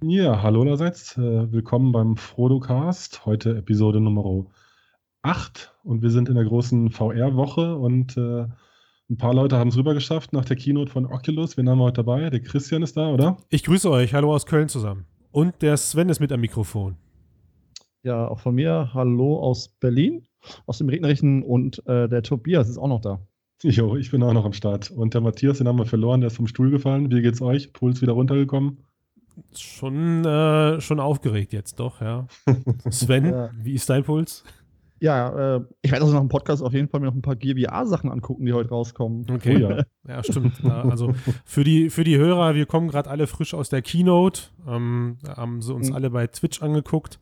Ja, hallo allerseits. Äh, willkommen beim Frodocast. Heute Episode Nummer 8 und wir sind in der großen VR-Woche und äh, ein paar Leute haben es rüber geschafft nach der Keynote von Oculus. Wen haben wir heute dabei? Der Christian ist da, oder? Ich grüße euch. Hallo aus Köln zusammen. Und der Sven ist mit am Mikrofon. Ja, auch von mir. Hallo aus Berlin, aus dem regnerischen und äh, der Tobias ist auch noch da. Jo, ich bin auch noch am Start. Und der Matthias, den haben wir verloren, der ist vom Stuhl gefallen. Wie geht's euch? Puls wieder runtergekommen? Schon, äh, schon aufgeregt jetzt, doch, ja. Sven, ja. wie ist dein Puls? Ja, äh, ich werde also nach dem Podcast auf jeden Fall mir noch ein paar GVR-Sachen angucken, die heute rauskommen. Okay, oh, ja. ja, stimmt. Ja, also für die, für die Hörer, wir kommen gerade alle frisch aus der Keynote, ähm, haben sie uns mhm. alle bei Twitch angeguckt.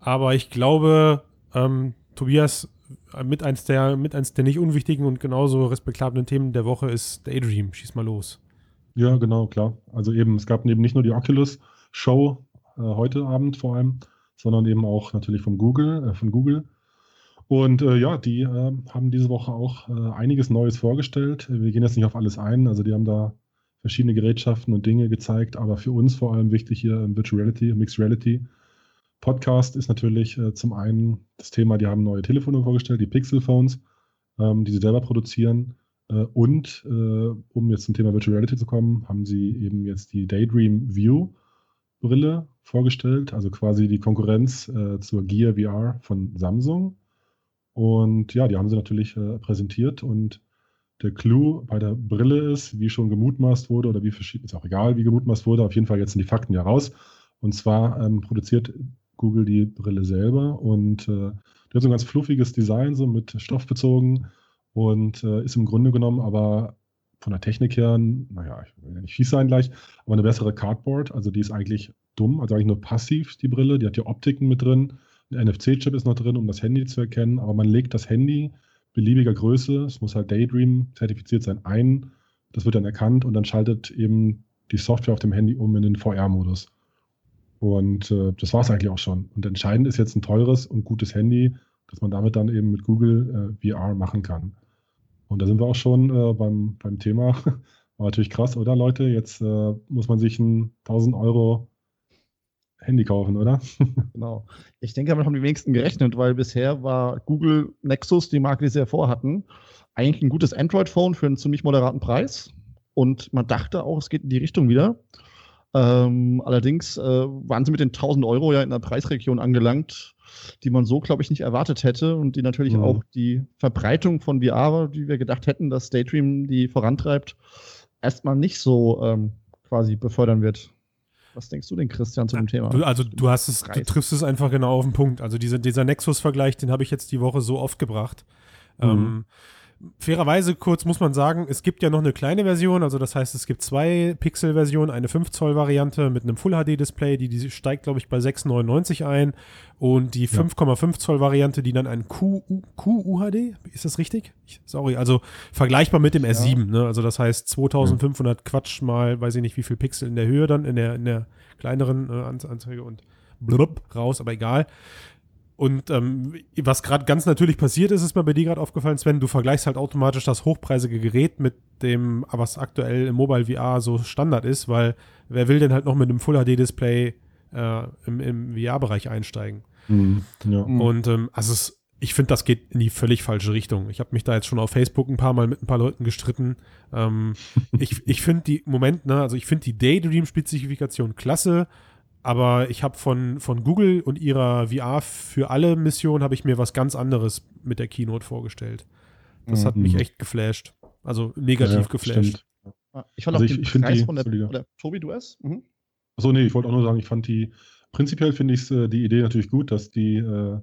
Aber ich glaube, ähm, Tobias, äh, mit eins, der, mit eins der nicht unwichtigen und genauso respektablen Themen der Woche ist Daydream. Schieß mal los. Ja, genau, klar. Also eben, es gab eben nicht nur die Oculus-Show äh, heute Abend vor allem, sondern eben auch natürlich von Google, äh, von Google. Und äh, ja, die äh, haben diese Woche auch äh, einiges Neues vorgestellt. Wir gehen jetzt nicht auf alles ein, also die haben da verschiedene Gerätschaften und Dinge gezeigt, aber für uns vor allem wichtig hier im Virtual Reality, Mixed Reality. Podcast ist natürlich äh, zum einen das Thema, die haben neue Telefone vorgestellt, die Pixel Phones, ähm, die sie selber produzieren. Äh, und äh, um jetzt zum Thema Virtual Reality zu kommen, haben sie eben jetzt die Daydream View Brille vorgestellt, also quasi die Konkurrenz äh, zur Gear VR von Samsung. Und ja, die haben sie natürlich präsentiert und der Clou bei der Brille ist, wie schon gemutmaßt wurde oder wie verschieden, ist auch egal, wie gemutmaßt wurde, auf jeden Fall jetzt sind die Fakten ja raus. Und zwar ähm, produziert Google die Brille selber und äh, die hat so ein ganz fluffiges Design, so mit Stoff bezogen und äh, ist im Grunde genommen aber von der Technik her, naja, ich will ja nicht fies sein gleich, aber eine bessere Cardboard. Also die ist eigentlich dumm, also eigentlich nur passiv, die Brille. Die hat ja Optiken mit drin. Ein NFC-Chip ist noch drin, um das Handy zu erkennen, aber man legt das Handy beliebiger Größe, es muss halt Daydream zertifiziert sein, ein. Das wird dann erkannt und dann schaltet eben die Software auf dem Handy um in den VR-Modus. Und äh, das war es eigentlich auch schon. Und entscheidend ist jetzt ein teures und gutes Handy, dass man damit dann eben mit Google äh, VR machen kann. Und da sind wir auch schon äh, beim, beim Thema. War natürlich krass, oder Leute? Jetzt äh, muss man sich ein 1000 Euro Handy kaufen, oder? genau. Ich denke, damit haben die wenigsten gerechnet, weil bisher war Google Nexus, die Marke, die sie ja vorhatten, eigentlich ein gutes Android-Phone für einen ziemlich moderaten Preis. Und man dachte auch, es geht in die Richtung wieder. Ähm, allerdings äh, waren sie mit den 1000 Euro ja in einer Preisregion angelangt, die man so, glaube ich, nicht erwartet hätte und die natürlich mhm. auch die Verbreitung von VR, die wir gedacht hätten, dass Daydream die vorantreibt, erstmal nicht so ähm, quasi befördern wird. Was denkst du denn, Christian, zu dem Thema? Du, also du hast es, du triffst es einfach genau auf den Punkt. Also diese, dieser Nexus-Vergleich, den habe ich jetzt die Woche so oft gebracht. Mhm. Ähm, fairerweise kurz muss man sagen, es gibt ja noch eine kleine Version, also das heißt, es gibt zwei Pixel-Versionen, eine 5-Zoll-Variante mit einem Full-HD-Display, die, die steigt, glaube ich, bei 6,99 ein und die 5,5 Zoll-Variante, die dann ein QUHD, ist das richtig? Ich, sorry, also vergleichbar mit dem ja. S7, ne? also das heißt 2500 ja. Quatsch mal, weiß ich nicht, wie viel Pixel in der Höhe dann, in der, in der kleineren äh, Anzeige und blub, raus, aber egal. Und ähm, was gerade ganz natürlich passiert ist, ist mir bei dir gerade aufgefallen, Sven, du vergleichst halt automatisch das hochpreisige Gerät mit dem, was aktuell im Mobile VR so Standard ist, weil wer will denn halt noch mit einem Full HD Display äh, im, im VR-Bereich einsteigen? Mhm, ja. Und ähm, also es, ich finde, das geht in die völlig falsche Richtung. Ich habe mich da jetzt schon auf Facebook ein paar Mal mit ein paar Leuten gestritten. Ähm, ich ich finde die, Moment, ne, also ich finde die Daydream-Spezifikation klasse. Aber ich habe von, von Google und ihrer VR für alle Mission habe ich mir was ganz anderes mit der Keynote vorgestellt. Das mhm. hat mich mhm. echt geflasht. Also negativ ja, geflasht. Stimmt. Ah, ich fand also auch ich, den ich Preis die, von der, oder, Tobi, du es? Mhm. Achso, nee, ich wollte auch nur sagen, ich fand die, prinzipiell finde ich äh, die Idee natürlich gut, dass die, äh,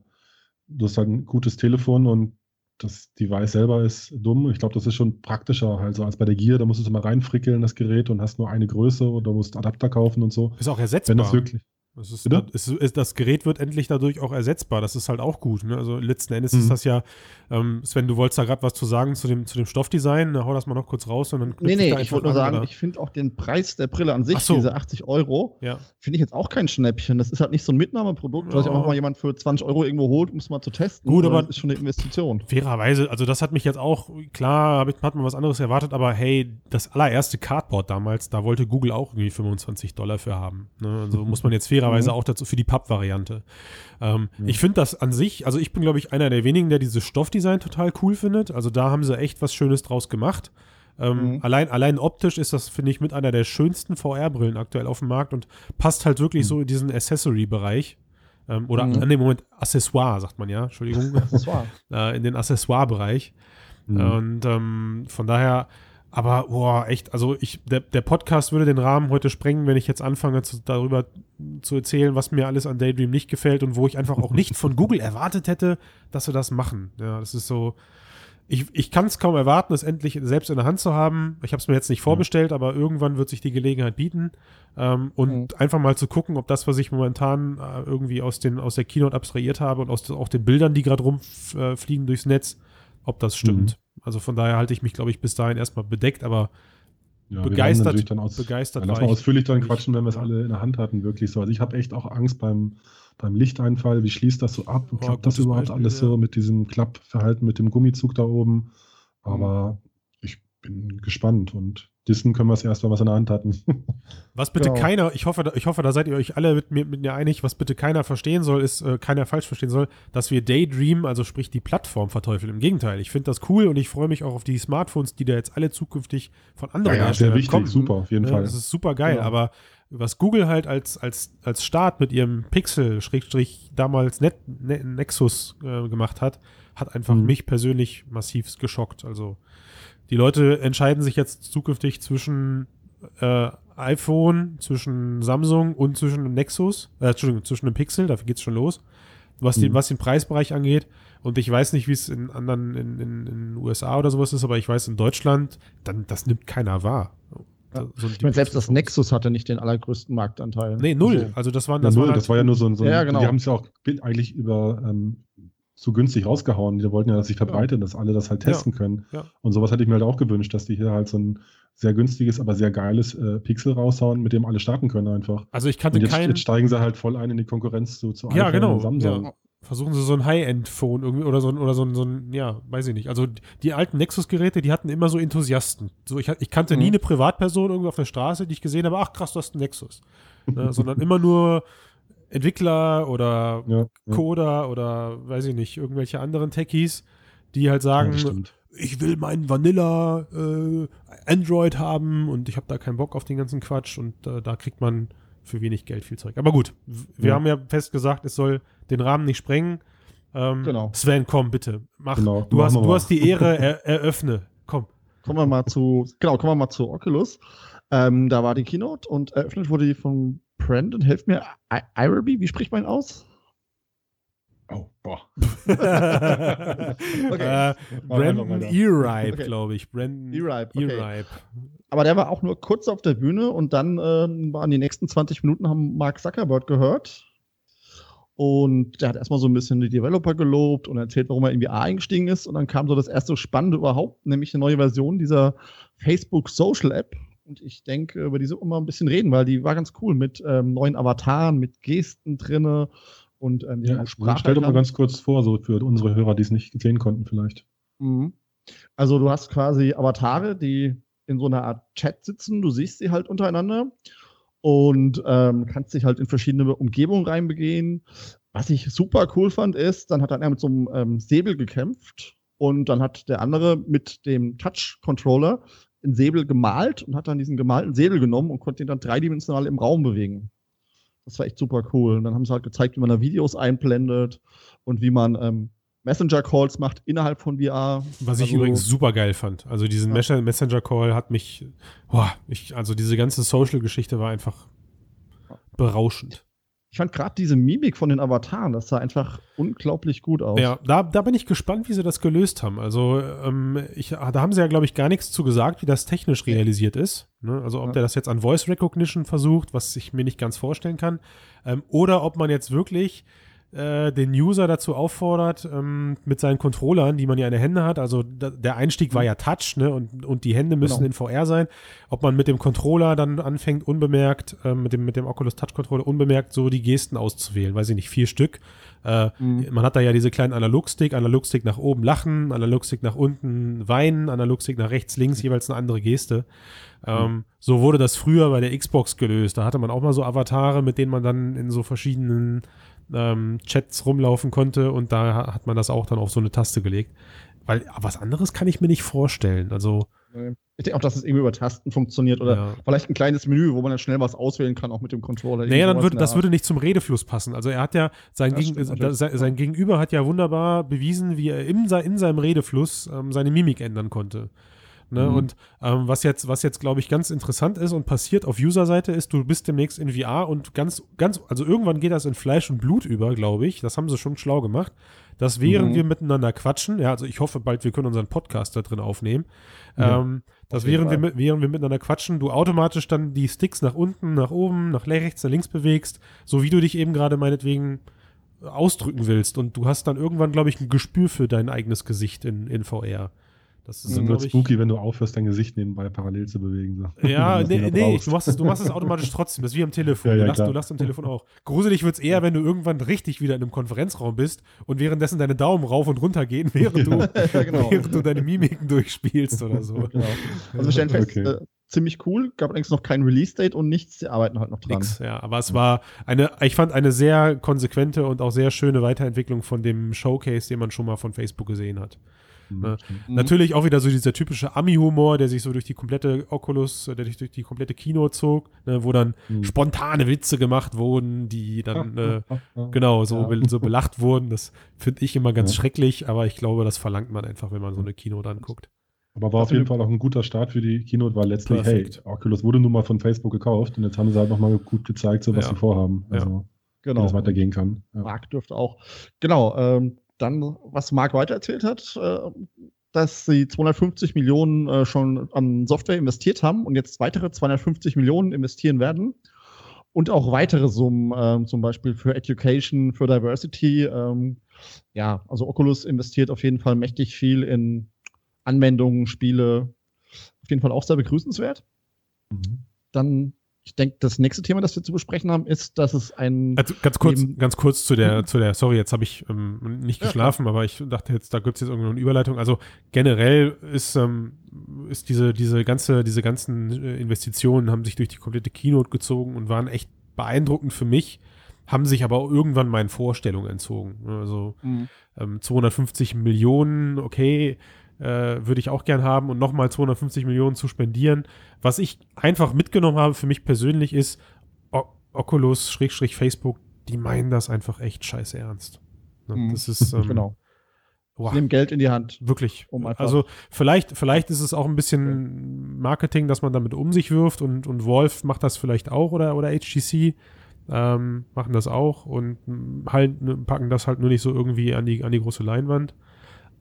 du hast halt ein gutes Telefon und das Device selber ist dumm. Ich glaube, das ist schon praktischer also als bei der Gear. Da musst du mal reinfrickeln, das Gerät, und hast nur eine Größe oder musst Adapter kaufen und so. Ist auch ersetzbar. Wenn das wirklich. Es ist, es ist, das Gerät wird endlich dadurch auch ersetzbar. Das ist halt auch gut. Ne? Also letzten Endes mhm. ist das ja, ähm, Sven, du wolltest da gerade was zu sagen zu dem, zu dem Stoffdesign. Na, hau das mal noch kurz raus und dann Nee, nee, ich wollte nur sagen, ich finde auch den Preis der Brille an sich, so. diese 80 Euro, ja. finde ich jetzt auch kein Schnäppchen. Das ist halt nicht so ein Mitnahmeprodukt, was sich auch mal jemand für 20 Euro irgendwo holt, um es mal zu testen. Gut, aber das ist schon eine Investition. Fairerweise, also das hat mich jetzt auch, klar, hat man was anderes erwartet, aber hey, das allererste Cardboard damals, da wollte Google auch irgendwie 25 Dollar für haben. Ne? Also muss man jetzt fairerweise mhm. auch dazu für die Papp-Variante. Ähm, mhm. Ich finde das an sich, also ich bin, glaube ich, einer der wenigen, der dieses Stoffdesign total cool findet. Also da haben sie echt was Schönes draus gemacht. Ähm, mhm. allein, allein optisch ist das, finde ich, mit einer der schönsten VR-Brillen aktuell auf dem Markt und passt halt wirklich mhm. so in diesen Accessory-Bereich. Ähm, oder mhm. an dem Moment Accessoire, sagt man ja, Entschuldigung. Accessoire. äh, in den Accessoire-Bereich. Mhm. Und ähm, von daher aber, boah, echt, also ich, der, der Podcast würde den Rahmen heute sprengen, wenn ich jetzt anfange, zu, darüber zu erzählen, was mir alles an Daydream nicht gefällt und wo ich einfach auch nicht von Google erwartet hätte, dass wir das machen. Ja, das ist so. Ich, ich kann es kaum erwarten, es endlich selbst in der Hand zu haben. Ich habe es mir jetzt nicht vorbestellt, aber irgendwann wird sich die Gelegenheit bieten. Ähm, und mhm. einfach mal zu gucken, ob das, was ich momentan äh, irgendwie aus, den, aus der Keynote abstrahiert habe und aus auch den Bildern, die gerade rumfliegen äh, durchs Netz, ob das stimmt. Mhm. Also von daher halte ich mich, glaube ich, bis dahin erstmal bedeckt, aber ja, begeistert, dann aus, begeistert ja, lass mal ausführlich dann quatschen, wenn wir es alle in der Hand hatten, wirklich so. Also ich habe echt auch Angst beim, beim Lichteinfall. Wie schließt das so ab? Und klappt das überhaupt Beispiel, alles ja. so mit diesem Klappverhalten, mit dem Gummizug da oben? Aber mhm. ich bin gespannt und Dissen können wir es erst, wir es in der Hand hatten. Was bitte genau. keiner, ich hoffe, ich hoffe, da seid ihr euch alle mit mir, mit mir einig, was bitte keiner verstehen soll, ist, äh, keiner falsch verstehen soll, dass wir Daydream, also sprich die Plattform verteufeln. Im Gegenteil, ich finde das cool und ich freue mich auch auf die Smartphones, die da jetzt alle zukünftig von anderen ja, ja, Herstellern sehr wichtig, kommen. super, auf jeden ja, Fall. Das ist super geil, genau. aber was Google halt als, als, als Start mit ihrem Pixel, Schrägstrich, damals Net, Net Nexus äh, gemacht hat, hat einfach mhm. mich persönlich massiv geschockt. Also die Leute entscheiden sich jetzt zukünftig zwischen äh, iPhone, zwischen Samsung und zwischen einem Nexus, äh, Entschuldigung, zwischen einem Pixel, dafür geht es schon los, was, mhm. den, was den Preisbereich angeht. Und ich weiß nicht, wie es in anderen, in, in, in den USA oder sowas ist, aber ich weiß, in Deutschland, dann, das nimmt keiner wahr. Ja. So ich meine, selbst das Nexus hatte nicht den allergrößten Marktanteil. Nee, null. Also, also das waren das, ja, null, war, das war ja nur so ein, so ein ja, genau. die haben es ja auch eigentlich über ähm, zu günstig rausgehauen. Die wollten ja, dass sich verbreitet, ja. dass alle das halt testen ja. können. Ja. Und sowas hätte ich mir halt auch gewünscht, dass die hier halt so ein sehr günstiges, aber sehr geiles äh, Pixel raushauen, mit dem alle starten können einfach. Also ich kannte und jetzt, keinen. Jetzt steigen sie halt voll ein in die Konkurrenz zu, zu ja, genau. Samsung. Versuchen sie so ein High-End-Phone irgendwie oder so, oder so, ein, so ein, ja, weiß ich nicht. Also die alten Nexus-Geräte, die hatten immer so Enthusiasten. So, ich, ich kannte mhm. nie eine Privatperson irgendwo auf der Straße, die ich gesehen habe, ach krass, du hast einen Nexus. ne, sondern immer nur Entwickler oder ja, Coder ja. oder weiß ich nicht, irgendwelche anderen Techies, die halt sagen, ja, ich will meinen Vanilla äh, Android haben und ich habe da keinen Bock auf den ganzen Quatsch und äh, da kriegt man für wenig Geld viel Zeug. Aber gut, wir haben ja fest gesagt, es soll den Rahmen nicht sprengen. Ähm, genau. Sven, komm bitte, mach. Genau, du hast, du hast die Ehre, er, eröffne. Komm. Kommen wir mal zu, genau, kommen wir mal zu Oculus. Ähm, da war die Keynote und eröffnet wurde die von Brandon, helft mir, Iraby, wie spricht man ihn aus? Oh, boah. okay. äh, Brandon Eribe, okay. glaube ich. Brandon Eribe. Okay. Aber der war auch nur kurz auf der Bühne und dann ähm, waren die nächsten 20 Minuten, haben Mark Zuckerberg gehört. Und der hat erstmal so ein bisschen die Developer gelobt und erzählt, warum er in VR eingestiegen ist. Und dann kam so das erste Spannende überhaupt, nämlich eine neue Version dieser Facebook Social App, und ich denke, über die so immer ein bisschen reden, weil die war ganz cool mit ähm, neuen Avataren, mit Gesten drinne und ähm, ja, Sprache. Stell doch mal ganz kurz vor, so für unsere Hörer, die es nicht sehen konnten, vielleicht. Mhm. Also du hast quasi Avatare, die in so einer Art Chat sitzen, du siehst sie halt untereinander und ähm, kannst dich halt in verschiedene Umgebungen reinbegehen. Was ich super cool fand, ist, dann hat er mit so einem ähm, Säbel gekämpft und dann hat der andere mit dem Touch-Controller einen Säbel gemalt und hat dann diesen gemalten Säbel genommen und konnte ihn dann dreidimensional im Raum bewegen. Das war echt super cool. Und dann haben sie halt gezeigt, wie man da Videos einblendet und wie man ähm, Messenger-Calls macht innerhalb von VR. Was ich also, übrigens super geil fand. Also diesen ja. Messenger-Call hat mich, boah, ich, also diese ganze Social-Geschichte war einfach berauschend. Ich fand gerade diese Mimik von den Avataren, das sah einfach unglaublich gut aus. Ja, da, da bin ich gespannt, wie sie das gelöst haben. Also, ähm, ich, da haben sie ja, glaube ich, gar nichts zu gesagt, wie das technisch realisiert ist. Ne? Also, ob ja. der das jetzt an Voice Recognition versucht, was ich mir nicht ganz vorstellen kann, ähm, oder ob man jetzt wirklich äh, den User dazu auffordert, ähm, mit seinen Controllern, die man ja in den Händen hat, also da, der Einstieg war ja Touch, ne, und, und die Hände müssen genau. in VR sein, ob man mit dem Controller dann anfängt, unbemerkt, äh, mit, dem, mit dem Oculus Touch Controller unbemerkt so die Gesten auszuwählen, weiß ich nicht, vier Stück. Äh, mhm. Man hat da ja diese kleinen Analogstick, Analogstick nach oben lachen, Analogstick nach unten weinen, Analogstick nach rechts, links, jeweils eine andere Geste. Ähm, mhm. So wurde das früher bei der Xbox gelöst. Da hatte man auch mal so Avatare, mit denen man dann in so verschiedenen ähm, Chats rumlaufen konnte und da hat man das auch dann auf so eine Taste gelegt. Weil was anderes kann ich mir nicht vorstellen. Also. Ich denke auch, dass es irgendwie über Tasten funktioniert oder ja. vielleicht ein kleines Menü, wo man dann schnell was auswählen kann, auch mit dem Controller. Naja, dann würde, das würde nicht zum Redefluss passen. Also er hat ja, sein, Gegen, stimmt, sein, sein Gegenüber hat ja wunderbar bewiesen, wie er in, in seinem Redefluss ähm, seine Mimik ändern konnte. Ne? Mhm. Und ähm, was jetzt, was jetzt, glaube ich, ganz interessant ist und passiert auf User-Seite ist, du bist demnächst in VR und ganz, ganz, also irgendwann geht das in Fleisch und Blut über, glaube ich. Das haben sie schon schlau gemacht. Dass während mhm. wir miteinander quatschen, ja, also ich hoffe bald, wir können unseren Podcast da drin aufnehmen, ja, ähm, dass während wir, während wir miteinander quatschen, du automatisch dann die Sticks nach unten, nach oben, nach rechts, nach links bewegst, so wie du dich eben gerade meinetwegen ausdrücken willst. Und du hast dann irgendwann, glaube ich, ein Gespür für dein eigenes Gesicht in, in VR. Das ist wird spooky, wenn du aufhörst, dein Gesicht nebenbei parallel zu bewegen. So. Ja, nee, nee du, machst es, du machst es automatisch trotzdem. Das ist wie am Telefon. Ja, ja, du, lachst, du lachst am Telefon auch. Gruselig wird es eher, wenn du irgendwann richtig wieder in einem Konferenzraum bist und währenddessen deine Daumen rauf und runter gehen, während, du, genau. während du deine Mimiken durchspielst oder so. Genau. Also wir stellen fest, okay. äh, ziemlich cool. Gab allerdings noch kein Release-Date und nichts. Sie arbeiten halt noch dran. Nix, ja. Aber es war eine, ich fand eine sehr konsequente und auch sehr schöne Weiterentwicklung von dem Showcase, den man schon mal von Facebook gesehen hat. Ne? Mhm. Natürlich auch wieder so dieser typische Ami-Humor, der sich so durch die komplette Oculus, der durch, durch die komplette Kino zog, ne, wo dann mhm. spontane Witze gemacht wurden, die dann äh, genau so, ja. so belacht wurden. Das finde ich immer ganz ja. schrecklich, aber ich glaube, das verlangt man einfach, wenn man so eine Kino dann guckt. Aber war auf jeden Fall auch ein guter Start für die Keynote, weil letztlich, Perfekt. hey, Oculus wurde nun mal von Facebook gekauft und jetzt haben sie halt nochmal gut gezeigt, so was ja. sie vorhaben. Also, ja. genau. wie das weitergehen kann. Ja. Markt dürfte auch. Genau, ähm, dann, was Marc weiter erzählt hat, äh, dass sie 250 Millionen äh, schon an Software investiert haben und jetzt weitere 250 Millionen investieren werden. Und auch weitere Summen, äh, zum Beispiel für Education, für Diversity. Ähm, ja, also Oculus investiert auf jeden Fall mächtig viel in Anwendungen, Spiele. Auf jeden Fall auch sehr begrüßenswert. Mhm. Dann ich denke, das nächste Thema, das wir zu besprechen haben, ist, dass es ein. Also ganz kurz, ganz kurz zu der, zu der, sorry, jetzt habe ich ähm, nicht geschlafen, ja, aber ich dachte jetzt, da gibt es jetzt irgendwo eine Überleitung. Also generell ist, ähm, ist diese, diese ganze, diese ganzen äh, Investitionen haben sich durch die komplette Keynote gezogen und waren echt beeindruckend für mich, haben sich aber auch irgendwann meinen Vorstellungen entzogen. Also mhm. ähm, 250 Millionen, okay, äh, würde ich auch gern haben und nochmal 250 Millionen zu spendieren. Was ich einfach mitgenommen habe für mich persönlich ist, o Oculus, Schrägstrich Facebook, die meinen das einfach echt scheiße ernst. Ne? Mhm. Das ist, ähm, genau. Wow. Nehmen Geld in die Hand. Wirklich. Um also vielleicht, vielleicht ist es auch ein bisschen Marketing, dass man damit um sich wirft und, und Wolf macht das vielleicht auch oder, oder HTC ähm, machen das auch und halt, packen das halt nur nicht so irgendwie an die, an die große Leinwand.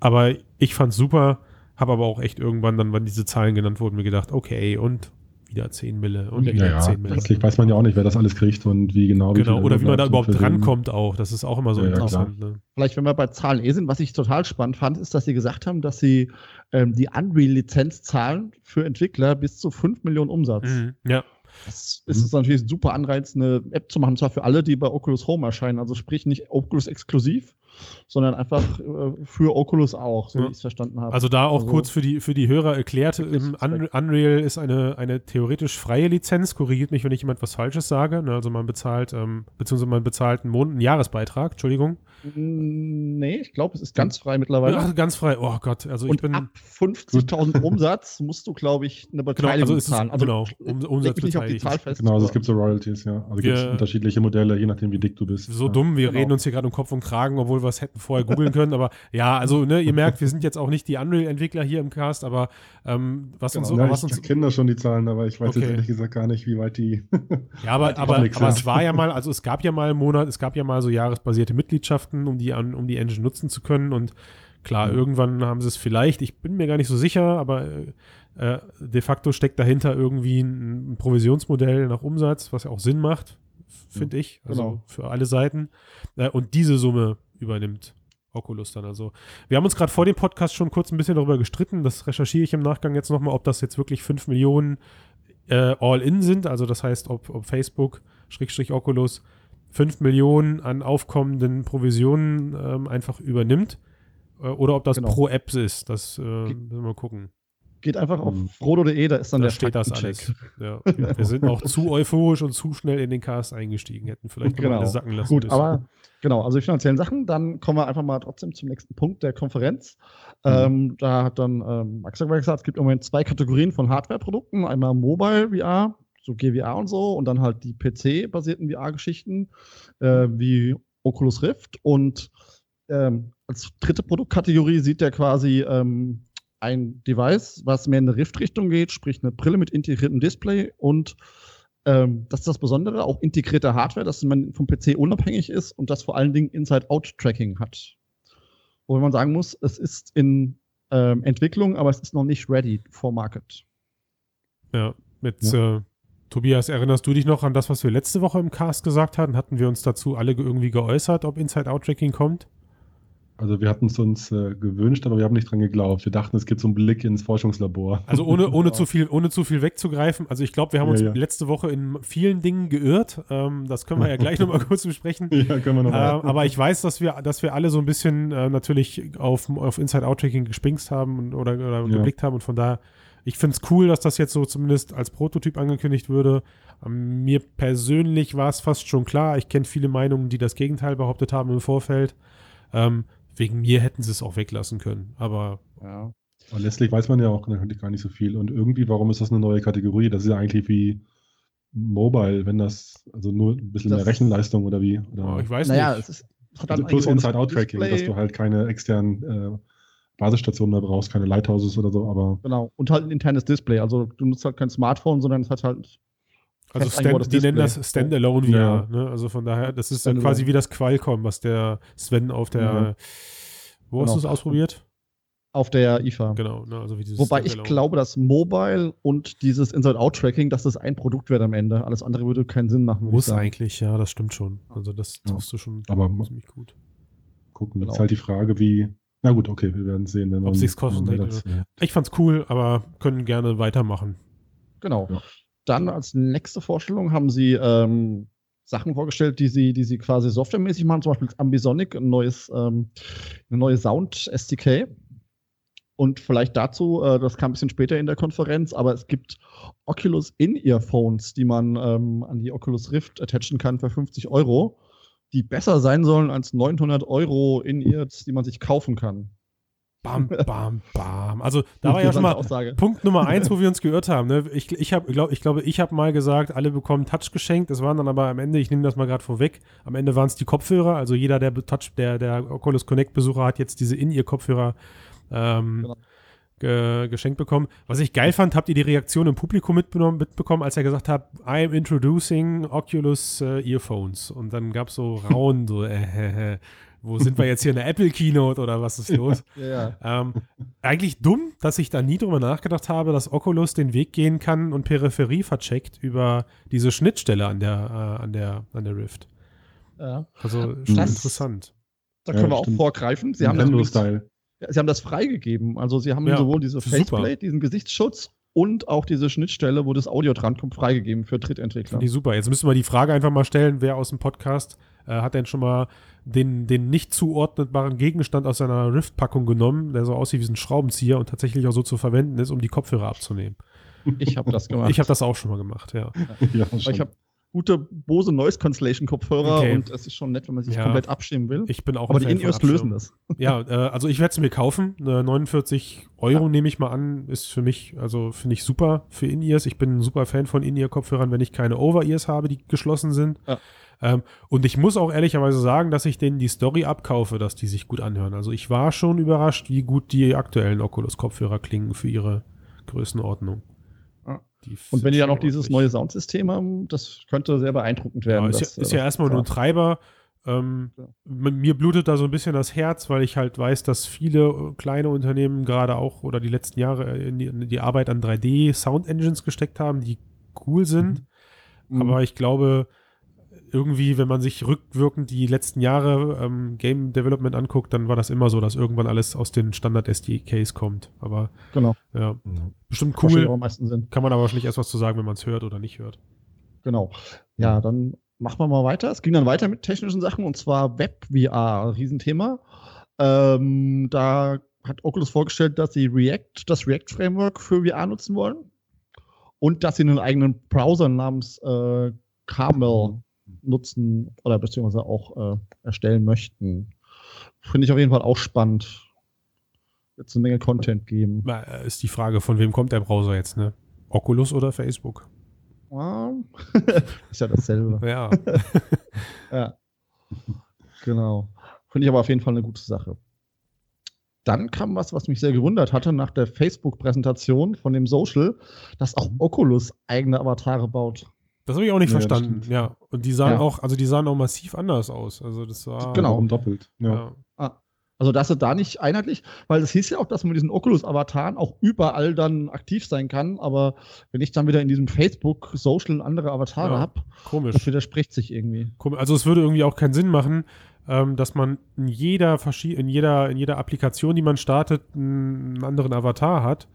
Aber ich fand's super, habe aber auch echt irgendwann dann, wann diese Zahlen genannt wurden, mir gedacht, okay, und wieder 10 Mille und wieder ja, 10 Mille. Letztlich weiß man ja auch nicht, wer das alles kriegt und wie genau. Wie genau, oder wie man da überhaupt drankommt auch. Das ist auch immer so ja, interessant. Ja, ne? Vielleicht, wenn wir bei Zahlen eh sind, was ich total spannend fand, ist, dass sie gesagt haben, dass sie ähm, die Unreal-Lizenz zahlen für Entwickler bis zu 5 Millionen Umsatz. Mhm, ja. Das ist mhm. natürlich ein super Anreiz, eine App zu machen, zwar für alle, die bei Oculus Home erscheinen. Also sprich nicht Oculus exklusiv, sondern einfach äh, für Oculus auch, so ja. wie ich es verstanden habe. Also da auch also, kurz für die, für die Hörer erklärt, im Un Unreal ist eine, eine theoretisch freie Lizenz, korrigiert mich, wenn ich jemand was Falsches sage. Ne, also man bezahlt, ähm, beziehungsweise man bezahlt einen, Mon einen Jahresbeitrag, Entschuldigung. Nee, ich glaube, es ist ganz frei mittlerweile. Ach, ganz frei, oh Gott. Also Und ich bin. Ab 50.000 Umsatz musst du, glaube ich, eine Beteiligung genau, also zahlen. Also, genau, um, Umsatz nicht auf die Zahl fest. Genau, also es gibt so Royalties, ja. Also gibt es unterschiedliche Modelle, je nachdem, wie dick du bist. So ja. dumm, wir genau. reden uns hier gerade um Kopf und Kragen, obwohl sowas hätten vorher googeln können. Aber ja, also ne, ihr merkt, wir sind jetzt auch nicht die Unreal-Entwickler hier im Cast, aber ähm, was genau. uns, ja, was ich uns kenne da schon die Zahlen, aber ich weiß okay. jetzt ehrlich gesagt gar nicht, wie weit die. ja, aber, aber, aber es war ja mal, also es gab ja mal einen Monat, es gab ja mal so jahresbasierte Mitgliedschaften, um die an, um die Engine nutzen zu können und klar, mhm. irgendwann haben sie es vielleicht, ich bin mir gar nicht so sicher, aber äh, äh, de facto steckt dahinter irgendwie ein, ein, Provisionsmodell nach Umsatz, was ja auch Sinn macht, finde ich, also genau. für alle Seiten. Äh, und diese Summe übernimmt Oculus dann. Also wir haben uns gerade vor dem Podcast schon kurz ein bisschen darüber gestritten, das recherchiere ich im Nachgang jetzt nochmal, ob das jetzt wirklich 5 Millionen äh, All-In sind, also das heißt, ob, ob Facebook, Schrägstrich Oculus, 5 Millionen an aufkommenden Provisionen ähm, einfach übernimmt äh, oder ob das genau. pro App ist. Das äh, müssen wir mal gucken. Geht einfach auf hm. frodo.de, da ist dann da der steht das alles. Ja, wir sind auch zu euphorisch und zu schnell in den Cast eingestiegen, hätten vielleicht genau. mal sacken lassen. Gut, aber genau, also die finanziellen Sachen, dann kommen wir einfach mal trotzdem zum nächsten Punkt der Konferenz. Mhm. Ähm, da hat dann ähm, Max gesagt, es gibt im Moment zwei Kategorien von Hardware-Produkten, einmal Mobile VR, so GVR und so, und dann halt die PC-basierten VR-Geschichten äh, wie Oculus Rift und ähm, als dritte Produktkategorie sieht der quasi ähm, ein Device, was mehr in eine Rift-Richtung geht, sprich eine Brille mit integriertem Display und ähm, das ist das Besondere, auch integrierte Hardware, dass man vom PC unabhängig ist und das vor allen Dingen Inside-Out-Tracking hat. Wo man sagen muss, es ist in ähm, Entwicklung, aber es ist noch nicht ready for market. Ja, mit ja. Äh, Tobias, erinnerst du dich noch an das, was wir letzte Woche im Cast gesagt hatten? Hatten wir uns dazu alle irgendwie geäußert, ob Inside-Out-Tracking kommt? Also wir hatten es uns äh, gewünscht, aber wir haben nicht dran geglaubt. Wir dachten, es gibt so einen Blick ins Forschungslabor. Also ohne, ohne, zu, viel, ohne zu viel wegzugreifen. Also ich glaube, wir haben uns ja, ja. letzte Woche in vielen Dingen geirrt. Ähm, das können wir ja gleich nochmal kurz besprechen. Ja, können wir nochmal. Ähm, aber ich weiß, dass wir, dass wir alle so ein bisschen äh, natürlich auf, auf Inside-Out-Tracking gespingst haben oder, oder ja. geblickt haben. Und von daher, ich finde es cool, dass das jetzt so zumindest als Prototyp angekündigt würde. Ähm, mir persönlich war es fast schon klar. Ich kenne viele Meinungen, die das Gegenteil behauptet haben im Vorfeld. Ähm, wegen mir hätten sie es auch weglassen können. Aber. Ja. Aber letztlich weiß man ja auch gar nicht so viel. Und irgendwie, warum ist das eine neue Kategorie? Das ist ja eigentlich wie Mobile, wenn das, also nur ein bisschen das mehr Rechenleistung oder wie? Oder oh, ich weiß naja, nicht. Es ist, also plus Inside-Out-Tracking, dass du halt keine externen äh, Basisstationen mehr brauchst, keine Lighthouses oder so, aber. Genau, und halt ein internes Display. Also du nutzt halt kein Smartphone, sondern es hat halt also Stand, die nennen das Standalone VR. Ja. Ne? Also von daher, das ist dann quasi wie das Qualcomm, was der Sven auf der, ja. wo genau. hast du es ausprobiert? Auf der IFA. Genau. Ne? Also Wobei ich glaube, dass Mobile und dieses Inside-Out-Tracking, dass das ein Produkt wird am Ende. Alles andere würde keinen Sinn machen. Muss eigentlich, ja, das stimmt schon. Also das ja. tust du schon Aber ziemlich gut. Gucken, genau. ist halt die Frage, wie, na gut, okay, wir werden sehen, wenn Ob es sich kosten Ich fand's cool, aber können gerne weitermachen. Genau. Ja. Dann als nächste Vorstellung haben sie ähm, Sachen vorgestellt, die sie, die sie quasi softwaremäßig machen, zum Beispiel Ambisonic, ein neues, ähm, eine neue Sound-SDK. Und vielleicht dazu, äh, das kam ein bisschen später in der Konferenz, aber es gibt Oculus In-Earphones, die man ähm, an die Oculus Rift attachen kann für 50 Euro, die besser sein sollen als 900 Euro In-Ears, die man sich kaufen kann. Bam, bam, bam. Also da war ja schon mal Aussage. Punkt Nummer eins, wo wir uns geirrt haben. Ne? Ich, ich, hab, glaub, ich glaube, ich habe mal gesagt, alle bekommen Touch geschenkt. Es waren dann aber am Ende, ich nehme das mal gerade vorweg, am Ende waren es die Kopfhörer. Also jeder, der Touch, der, der Oculus Connect Besucher hat jetzt diese In-Ear-Kopfhörer ähm, genau. ge geschenkt bekommen. Was ich geil fand, habt ihr die Reaktion im Publikum mitbekommen, als er gesagt hat, I'm introducing Oculus uh, Earphones. Und dann gab es so Rauen, so äh, äh, wo sind wir jetzt hier in der Apple Keynote oder was ist los? Ja, ja. Ähm, eigentlich dumm, dass ich da nie drüber nachgedacht habe, dass Oculus den Weg gehen kann und Peripherie vercheckt über diese Schnittstelle an der, äh, an der, an der Rift. Ja. Also das, interessant. Da können wir auch vorgreifen. Sie haben, das, sie haben das freigegeben. Also sie haben sowohl diese Faceplate, diesen Gesichtsschutz und auch diese Schnittstelle, wo das Audio drankommt, freigegeben für Drittentwickler. Finde ich super. Jetzt müssen wir die Frage einfach mal stellen, wer aus dem Podcast äh, hat denn schon mal den, den nicht zuordnetbaren Gegenstand aus seiner Rift-Packung genommen, der so aussieht wie ein Schraubenzieher und tatsächlich auch so zu verwenden ist, um die Kopfhörer abzunehmen. Ich habe das gemacht. Ich habe das auch schon mal gemacht, ja. ja. ich habe gute Bose Noise Cancellation Kopfhörer okay. und es ist schon nett, wenn man sich ja. komplett abstimmen will. Ich bin auch Aber die In-Ears lösen das. Ja, äh, also ich werde es mir kaufen. Äh, 49 Euro ja. nehme ich mal an, ist für mich, also finde ich super für In-Ears. Ich bin ein super Fan von In-Ear-Kopfhörern, wenn ich keine Over-Ears habe, die geschlossen sind. Ja. Ähm, und ich muss auch ehrlicherweise sagen, dass ich denen die Story abkaufe, dass die sich gut anhören. Also ich war schon überrascht, wie gut die aktuellen Oculus-Kopfhörer klingen für ihre Größenordnung. Und wenn die dann noch dieses neue Soundsystem haben, das könnte sehr beeindruckend werden. Ja, ist, das, ja, ist ja erstmal nur ein Treiber. Ähm, ja. Mir blutet da so ein bisschen das Herz, weil ich halt weiß, dass viele äh, kleine Unternehmen gerade auch oder die letzten Jahre in die, in die Arbeit an 3D-Sound-Engines gesteckt haben, die cool sind. Mhm. Aber ich glaube, irgendwie, wenn man sich rückwirkend die letzten Jahre ähm, Game Development anguckt, dann war das immer so, dass irgendwann alles aus den Standard SDKs kommt. Aber genau. ja, mhm. bestimmt cool. Kann man aber wahrscheinlich erst was zu sagen, wenn man es hört oder nicht hört. Genau. Ja, dann machen wir mal weiter. Es ging dann weiter mit technischen Sachen und zwar Web-VR, Riesenthema. Ähm, da hat Oculus vorgestellt, dass sie React, das React-Framework für VR nutzen wollen und dass sie einen eigenen Browser namens äh, Carmel nutzen oder beziehungsweise auch äh, erstellen möchten. Finde ich auf jeden Fall auch spannend. Wird eine Menge Content geben. Na, ist die Frage, von wem kommt der Browser jetzt, ne? Oculus oder Facebook? ist ja dasselbe. Ja. ja. Genau. Finde ich aber auf jeden Fall eine gute Sache. Dann kam was, was mich sehr gewundert hatte nach der Facebook-Präsentation von dem Social, dass auch Oculus eigene Avatare baut. Das habe ich auch nicht ja, verstanden, ja. Und die sahen ja. auch, also die sahen auch massiv anders aus. Also das war. Genau. doppelt. Ja. Ah. Also das ist da nicht einheitlich, weil es hieß ja auch, dass man mit diesen Oculus-Avataren auch überall dann aktiv sein kann, aber wenn ich dann wieder in diesem Facebook-Social andere Avatare ja, habe, komisch. das widerspricht sich irgendwie. Also es würde irgendwie auch keinen Sinn machen, ähm, dass man in jeder, in, jeder, in jeder Applikation, die man startet, einen anderen Avatar hat.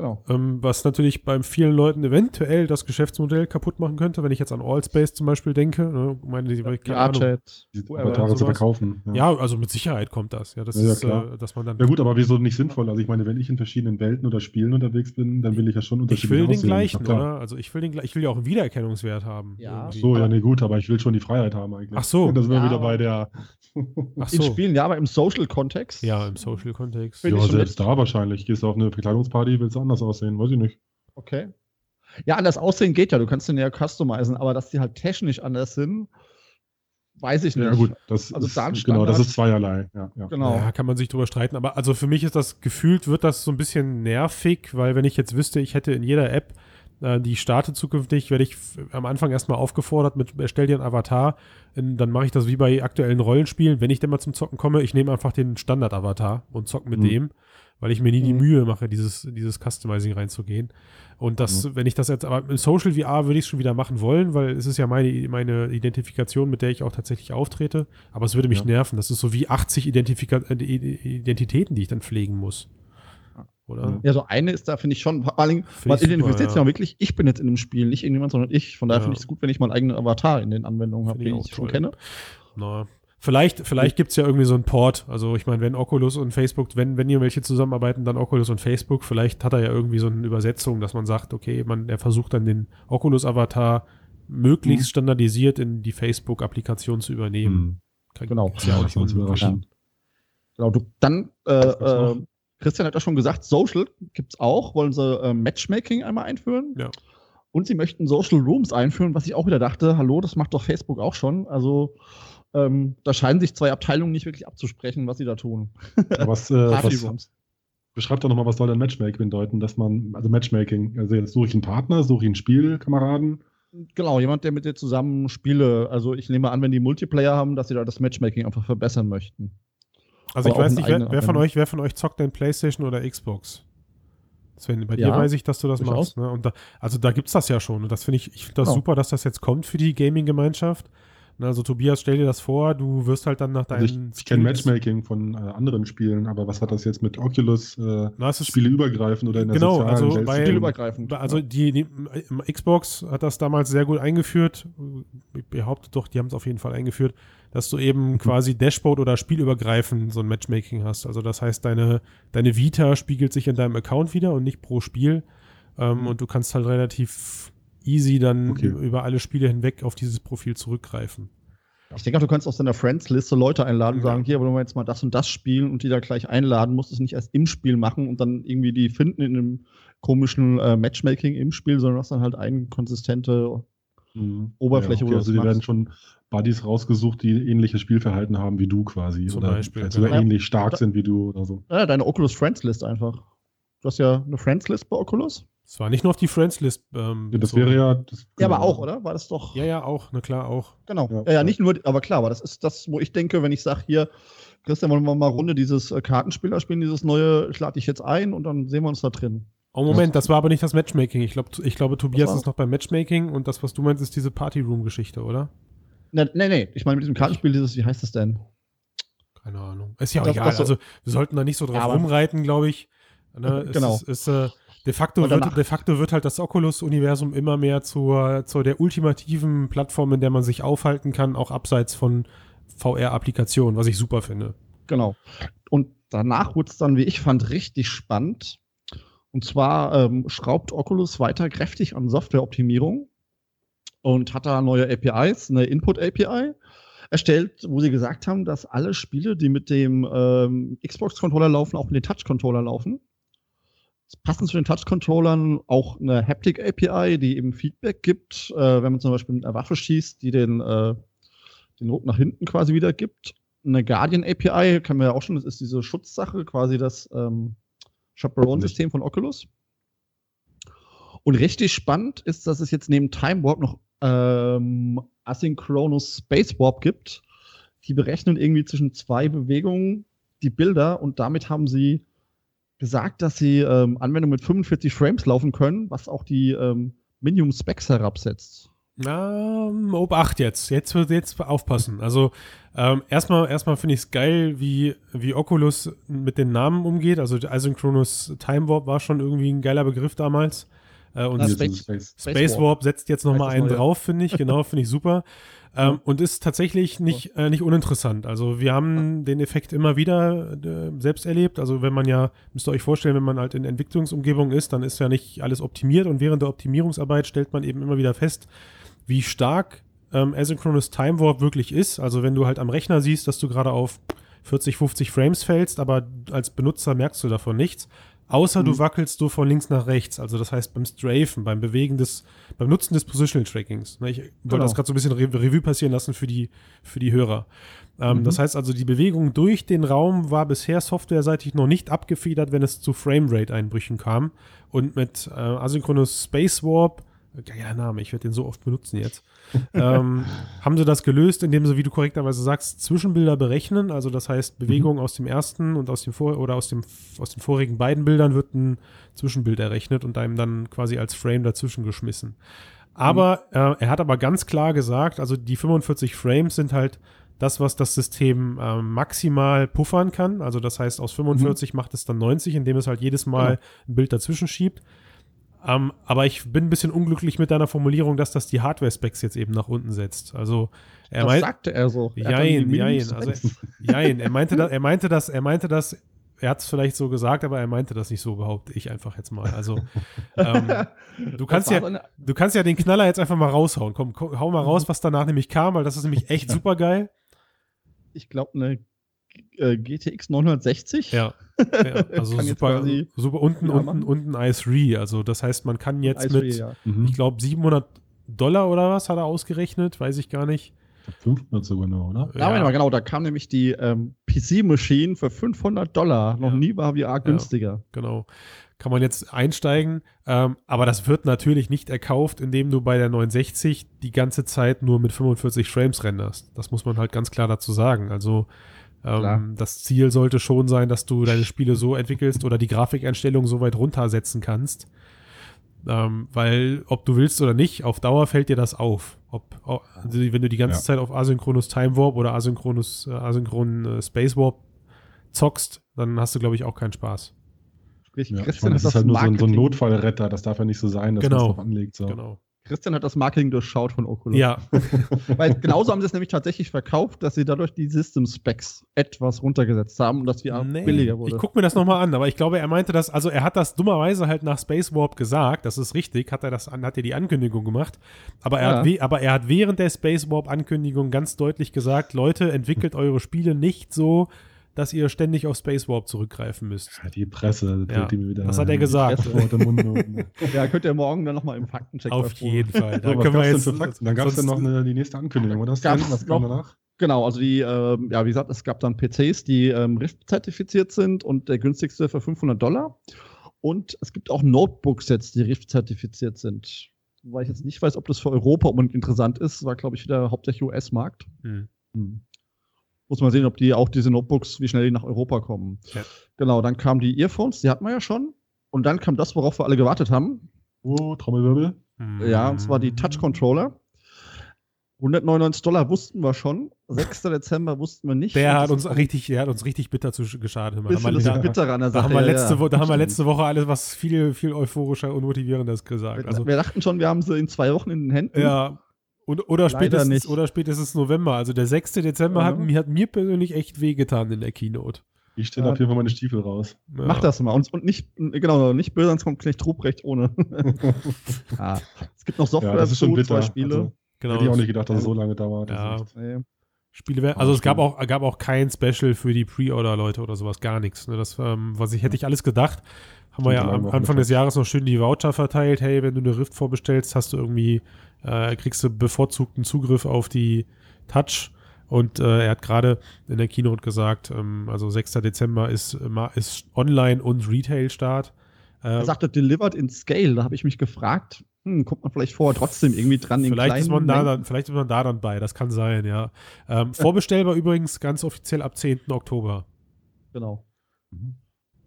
Genau. Ähm, was natürlich bei vielen Leuten eventuell das Geschäftsmodell kaputt machen könnte, wenn ich jetzt an Allspace zum Beispiel denke. Ne, meine, die, ja, keine Ahnung, die Avatare zu verkaufen. Ja. ja. also mit Sicherheit kommt das. Ja, das ja, ist, äh, dass man dann. Ja gut, aber wieso nicht sinnvoll? Also ich meine, wenn ich in verschiedenen Welten oder Spielen unterwegs bin, dann will ich ja schon unterschiedliche Ich will den gleichen, oder? Also ich will den ich will ja auch einen Wiedererkennungswert haben. Ja. Ach so, ja, nee, gut, aber ich will schon die Freiheit haben eigentlich. Ach so. Das wäre wieder bei der. Ach so. In Spielen, ja, aber im Social-Kontext. Ja, im Social-Kontext. Ja, selbst da wahrscheinlich. Gehst du auf eine Bekleidungsparty, willst du anders aussehen, weiß ich nicht. Okay. Ja, anders aussehen geht ja, du kannst den ja customizen, aber dass die halt technisch anders sind, weiß ich nicht. Ja, gut, das also ist, genau, das ist zweierlei. Ja, ja. Genau. Ja, kann man sich drüber streiten, aber also für mich ist das gefühlt, wird das so ein bisschen nervig, weil wenn ich jetzt wüsste, ich hätte in jeder App, äh, die startet zukünftig, werde ich am Anfang erstmal aufgefordert mit erstell dir einen Avatar, in, dann mache ich das wie bei aktuellen Rollenspielen, wenn ich denn mal zum Zocken komme, ich nehme einfach den Standard-Avatar und zock mit mhm. dem weil ich mir nie die mhm. Mühe mache, dieses, dieses Customizing reinzugehen. Und das, mhm. wenn ich das jetzt, aber im Social VR würde ich es schon wieder machen wollen, weil es ist ja meine, meine Identifikation, mit der ich auch tatsächlich auftrete. Aber es würde mich ja. nerven. Das ist so wie 80 Identifika äh, Identitäten, die ich dann pflegen muss. Oder? Ja, so eine ist da, finde ich schon, vor allem, man identifiziert sich ja wirklich, ich bin jetzt in dem Spiel, nicht irgendjemand, sondern ich. Von daher ja. finde ich es gut, wenn ich meinen eigenen Avatar in den Anwendungen habe, den ich, ich schon kenne. Na, Vielleicht, vielleicht gibt es ja irgendwie so einen Port. Also ich meine, wenn Oculus und Facebook, wenn, wenn hier welche zusammenarbeiten, dann Oculus und Facebook, vielleicht hat er ja irgendwie so eine Übersetzung, dass man sagt, okay, man, er versucht dann den Oculus-Avatar möglichst mhm. standardisiert in die Facebook-Applikation zu übernehmen. Mhm. Genau. Ja auch nicht ja. Genau, du, dann, äh, äh, Christian hat ja schon gesagt, Social gibt es auch, wollen sie äh, Matchmaking einmal einführen. Ja. Und sie möchten Social Rooms einführen, was ich auch wieder dachte, hallo, das macht doch Facebook auch schon. Also ähm, da scheinen sich zwei Abteilungen nicht wirklich abzusprechen, was sie da tun. was, äh, was beschreibt doch nochmal, was soll denn Matchmaking bedeuten? Dass man, also Matchmaking, also jetzt suche ich einen Partner, suche ich einen Spielkameraden. Genau, jemand, der mit dir zusammen Spiele, also ich nehme an, wenn die Multiplayer haben, dass sie da das Matchmaking einfach verbessern möchten. Also Aber ich weiß nicht, wer, wer, von euch, wer von euch zockt denn Playstation oder Xbox? Sven, bei ja, dir weiß ich, dass du das machst. Ne? Und da, also da gibt es das ja schon. Und das finde ich, ich finde das genau. super, dass das jetzt kommt für die Gaming-Gemeinschaft. Also Tobias, stell dir das vor, du wirst halt dann nach deinen. Also ich, ich kenne Matchmaking von äh, anderen Spielen, aber was hat das jetzt mit Oculus äh, Na, Spiele übergreifend oder in der genau, sozialen also Welt? Bei, Spielübergreifend. Also die, die, Xbox hat das damals sehr gut eingeführt. Ich behaupte doch, die haben es auf jeden Fall eingeführt, dass du eben mhm. quasi Dashboard oder spielübergreifend so ein Matchmaking hast. Also das heißt, deine, deine Vita spiegelt sich in deinem Account wieder und nicht pro Spiel. Ähm, mhm. Und du kannst halt relativ easy dann okay. über alle Spiele hinweg auf dieses Profil zurückgreifen. Ich denke auch, du kannst aus deiner Friends-Liste Leute einladen und ja. sagen, hier wollen wir jetzt mal das und das spielen und die da gleich einladen, musst es nicht erst im Spiel machen und dann irgendwie die finden in einem komischen äh, Matchmaking im Spiel, sondern hast dann halt eine konsistente mhm. Oberfläche. Ja, okay, also die werden schon Buddies rausgesucht, die ähnliches Spielverhalten haben wie du quasi. Zum oder Beispiel, sogar genau. ähnlich stark sind wie du oder so. Ja, deine Oculus Friends List einfach. Du hast ja eine Friends List bei Oculus. Es war nicht nur auf die Friends-List. Ähm, Ja, das wäre ja. Das, Ja, aber genau. auch, oder? War das doch. Ja, ja, auch, na klar, auch. Genau. Ja. Ja, ja, nicht nur, aber klar, aber das ist das, wo ich denke, wenn ich sage, hier, Christian, wollen wir mal eine Runde dieses äh, Kartenspieler spielen, dieses neue, ich lade dich jetzt ein und dann sehen wir uns da drin. Oh, Moment, das war aber nicht das Matchmaking. Ich, glaub, ich glaube, Tobias ist noch beim Matchmaking und das, was du meinst, ist diese Party-Room-Geschichte, oder? Nee, nee, nee. Ich meine mit diesem Kartenspiel, dieses, wie heißt das denn? Keine Ahnung. Ist ja auch Das- egal. das so- also, wir sollten da nicht so drauf rumreiten, glaube ich. Ne, es Genau. Ist, ist, äh, de, facto wird, de facto wird halt das Oculus-Universum immer mehr zur, zur der ultimativen Plattform, in der man sich aufhalten kann, auch abseits von VR-Applikationen, was ich super finde. Genau. Und danach wurde es dann, wie ich fand, richtig spannend. Und zwar ähm, schraubt Oculus weiter kräftig an Softwareoptimierung und hat da neue APIs, eine Input-API erstellt, wo sie gesagt haben, dass alle Spiele, die mit dem ähm, Xbox-Controller laufen, auch mit dem Touch-Controller laufen. Passend zu den Touch-Controllern auch eine Haptic-API, die eben Feedback gibt, äh, wenn man zum Beispiel mit einer Waffe schießt, die den, äh, den Ruck nach hinten quasi wieder gibt eine Guardian API, kennen wir ja auch schon, das ist diese Schutzsache, quasi das ähm, Chaperone-System von Oculus. Und richtig spannend ist, dass es jetzt neben Time Warp noch ähm, Asynchronous Space Warp gibt. Die berechnen irgendwie zwischen zwei Bewegungen die Bilder und damit haben sie gesagt, dass sie ähm, Anwendungen mit 45 Frames laufen können, was auch die ähm, Minimum Specs herabsetzt. Na, Obacht jetzt. Jetzt wird jetzt aufpassen. Also ähm, erstmal, erstmal finde ich es geil, wie, wie Oculus mit den Namen umgeht. Also der Asynchronous Time Warp war schon irgendwie ein geiler Begriff damals. Äh, und Na, Space- Space. Space Warp setzt jetzt nochmal einen drauf, finde ich. Genau, finde ich super. Ähm, und ist tatsächlich nicht, äh, nicht uninteressant. Also wir haben den Effekt immer wieder äh, selbst erlebt. Also wenn man ja, müsst ihr euch vorstellen, wenn man halt in Entwicklungsumgebung ist, dann ist ja nicht alles optimiert und während der Optimierungsarbeit stellt man eben immer wieder fest, wie stark ähm, Asynchronous Time Warp wirklich ist. Also wenn du halt am Rechner siehst, dass du gerade auf 40, 50 Frames fällst, aber als Benutzer merkst du davon nichts. Außer du Mhm. wackelst du von links nach rechts. Also das heißt beim Strafen, beim Bewegen des, beim Nutzen des Positional Trackings. Ne, Ich wollte Genau. das gerade so ein bisschen Re Revue passieren lassen für die, für die Hörer. Ähm, Mhm. Das heißt also, die Bewegung durch den Raum war bisher softwareseitig noch nicht abgefedert, wenn es zu Framerate-Einbrüchen kam. Und mit äh, Asynchronous Space Warp, geiler Name, ich werde den so oft benutzen jetzt, ähm, haben sie das gelöst, indem sie, wie du korrekterweise sagst, Zwischenbilder berechnen. Also das heißt, Bewegung aus dem ersten und aus dem vor oder aus dem aus den vorigen beiden Bildern wird ein Zwischenbild errechnet und einem dann quasi als Frame dazwischen geschmissen. Aber äh, er hat aber ganz klar gesagt, also die 45 Frames sind halt das, was das System äh, maximal puffern kann. Also das heißt, aus 45 macht es dann 90, indem es halt jedes Mal ein Bild dazwischen schiebt. Ähm, aber ich bin ein bisschen unglücklich mit deiner Formulierung, dass das die Hardware-Specs jetzt eben nach unten setzt. Also er das meint, sagte er so. Er jein, jein, also, jein, er meinte, da, er meinte das, er meinte das, er hat es vielleicht so gesagt, aber er meinte das nicht so, behaupte ich einfach jetzt mal. Also ähm, du kannst Das ja, du kannst ja den Knaller jetzt einfach mal raushauen. Komm, komm hau mal raus, was danach nämlich kam, weil das ist nämlich echt super geil. ich glaube, eine äh, GTX 960. Ja. ja also super, super unten, ja unten, unten i3. Also das heißt, man kann jetzt i3, mit, ja. Mhm. ich glaube, 700 Dollar oder was hat er ausgerechnet, weiß ich gar nicht. 500 sogar noch, oder? Ja, ja. Mal, genau, da kam nämlich die ähm, PC-Machine für 500 Dollar. Noch Ja. nie war VR günstiger. genau. Kann man jetzt einsteigen. Ähm, aber das wird natürlich nicht erkauft, indem du bei der 960 die ganze Zeit nur mit 45 Frames renderst. Das muss man halt ganz klar dazu sagen. Also. Ähm, das Ziel sollte schon sein, dass du deine Spiele so entwickelst oder die Grafikeinstellungen so weit runtersetzen kannst. Ähm, weil, ob du willst oder nicht, auf Dauer fällt dir das auf. Ob, also wenn du die ganze Ja. Zeit auf Asynchronous Time Warp oder Asynchronous, äh, Asynchron äh, Space Warp zockst, dann hast du, glaube ich, auch keinen Spaß. Sprich, Ja, ich meine, das ist halt nur so ein, so ein Notfallretter, das darf ja nicht so sein, dass Genau. man es drauf anlegt. So. Genau. Christian hat das Marketing durchschaut von Oculus. Ja, Weil genauso haben sie es nämlich tatsächlich verkauft, dass sie dadurch die System Specs etwas runtergesetzt haben und das VR Nee, billiger wurde. Ich gucke mir das nochmal an, aber ich glaube, er meinte das, also er hat das dummerweise halt nach Space Warp gesagt, das ist richtig, hat er das an, hat er die Ankündigung gemacht, aber er, Ja. hat, aber er hat während der Space Warp Ankündigung ganz deutlich gesagt, Leute, entwickelt eure Spiele nicht so, dass ihr ständig auf Space Warp zurückgreifen müsst. Ja, die Presse, Ja, die mir wieder. das hat er gesagt. Mund. Ja, könnt ihr morgen dann nochmal im Faktencheck Auf davor- jeden Fall. Da So, können wir jetzt? Dann gab es dann noch eine, die nächste Ankündigung, oder? Was kam danach? Genau, also die, ähm, ja, wie gesagt, es gab dann PCs, die ähm, Rift-zertifiziert sind und der günstigste für 500 Dollar. Und es gibt auch Notebooks jetzt, die Rift-zertifiziert sind. Weil ich jetzt nicht weiß, ob das für Europa unbedingt interessant ist, war, glaube ich, wieder hauptsächlich US-Markt. Hm. Hm. Muss man sehen, ob die auch diese Notebooks, wie schnell die nach Europa kommen. Ja. Genau, dann kamen die Earphones, die hatten wir ja schon. Und dann kam das, worauf wir alle gewartet haben. Oh, Trommelwirbel. Ja, und zwar die Touch-Controller. 199 Dollar wussten wir schon. 6. Dezember wussten wir nicht. Der hat uns richtig, der hat uns richtig bitter zu geschadet. Da haben wir, das da, Bittere an der da Sache. haben wir ja, letzte, ja. Wo, da haben wir letzte Woche alles was viel, viel euphorischer und motivierendes gesagt. Wir, Also, wir dachten schon, wir haben sie in zwei Wochen in den Händen. ja. Und, oder, spätestens, nicht. oder spätestens November. Also der 6. Dezember Ja. hat, mir, hat mir persönlich echt wehgetan in der Keynote. Ich stelle Ja. auf jeden Fall meine Stiefel raus. Ja. Mach das mal. Und, und nicht, genau, nicht böse, sonst kommt Knecht Ruprecht ohne. ja. Es gibt noch Software Ja, das ist schon bitter. zwei Spiele. Also, Genau. Hätte ich auch nicht gedacht, dass es so lange dauert. Ja. Spiele werden, also es gab auch, gab auch kein Special für die Pre-Order-Leute oder sowas, gar nichts. Ne? Das, ähm, was ich, hätte ich alles gedacht. Haben wir ja am Anfang des. Jahres noch schön die Voucher verteilt. Hey, wenn du eine Rift vorbestellst, hast du irgendwie, äh, kriegst du bevorzugten Zugriff auf die Touch. Und äh, er hat gerade in der Keynote gesagt, ähm, also 6. Dezember ist, ist Online- und Retail-Start. Äh, Er sagte, delivered in scale. Da habe ich mich gefragt, hm, kommt man vielleicht vorher trotzdem irgendwie dran in Vielleicht ist, man da dann, vielleicht ist man da dann bei, das kann sein, ja. Ähm, vorbestellbar übrigens ganz offiziell ab 10. Oktober. Genau. Mhm.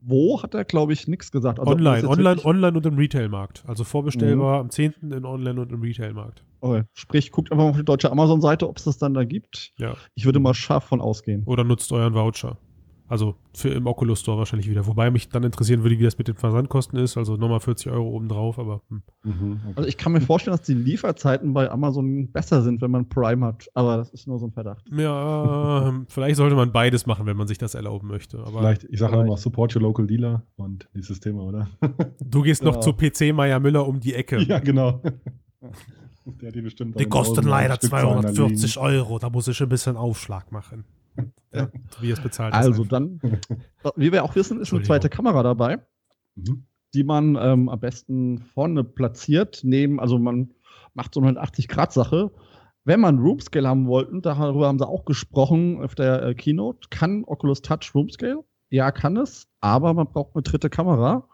Wo hat er, glaube ich, nichts gesagt. Also, online, online, online und im Retailmarkt. Also vorbestellbar am 10. in Online und im Retailmarkt. Okay. Sprich, guckt einfach mal auf die deutsche Amazon-Seite, ob es das dann da gibt. Ja. Ich würde mal scharf von ausgehen. Oder nutzt euren Voucher. Also für im Oculus Store wahrscheinlich wieder. Wobei mich dann interessieren würde, wie das mit den Versandkosten ist. Also nochmal 40 Euro obendrauf, aber hm. Mhm, okay. Also ich kann mir vorstellen, dass die Lieferzeiten bei Amazon besser sind, wenn man Prime hat. Aber das ist nur so ein Verdacht. ja, ähm, vielleicht sollte man beides machen, wenn man sich das erlauben möchte. Aber Vielleicht, ich sage vielleicht. immer, support your local dealer und dieses Thema, oder? du gehst noch Genau. zu PC Meier Müller um die Ecke. ja, genau. Der hat die bestimmt Die auch kosten leider Stückzahlen 240 Euro. Da muss ich ein bisschen Aufschlag machen. Ja. Wie es bezahlt ist. Also dann, wie wir auch wissen, ist eine zweite Kamera dabei. Mhm. die man ähm, am besten vorne platziert, neben, also man macht so eine 180-Grad-Sache. Wenn man Roomscale haben wollten, darüber haben sie auch gesprochen auf der äh, Keynote, kann Oculus Touch Roomscale? Ja, kann es, aber man braucht eine dritte Kamera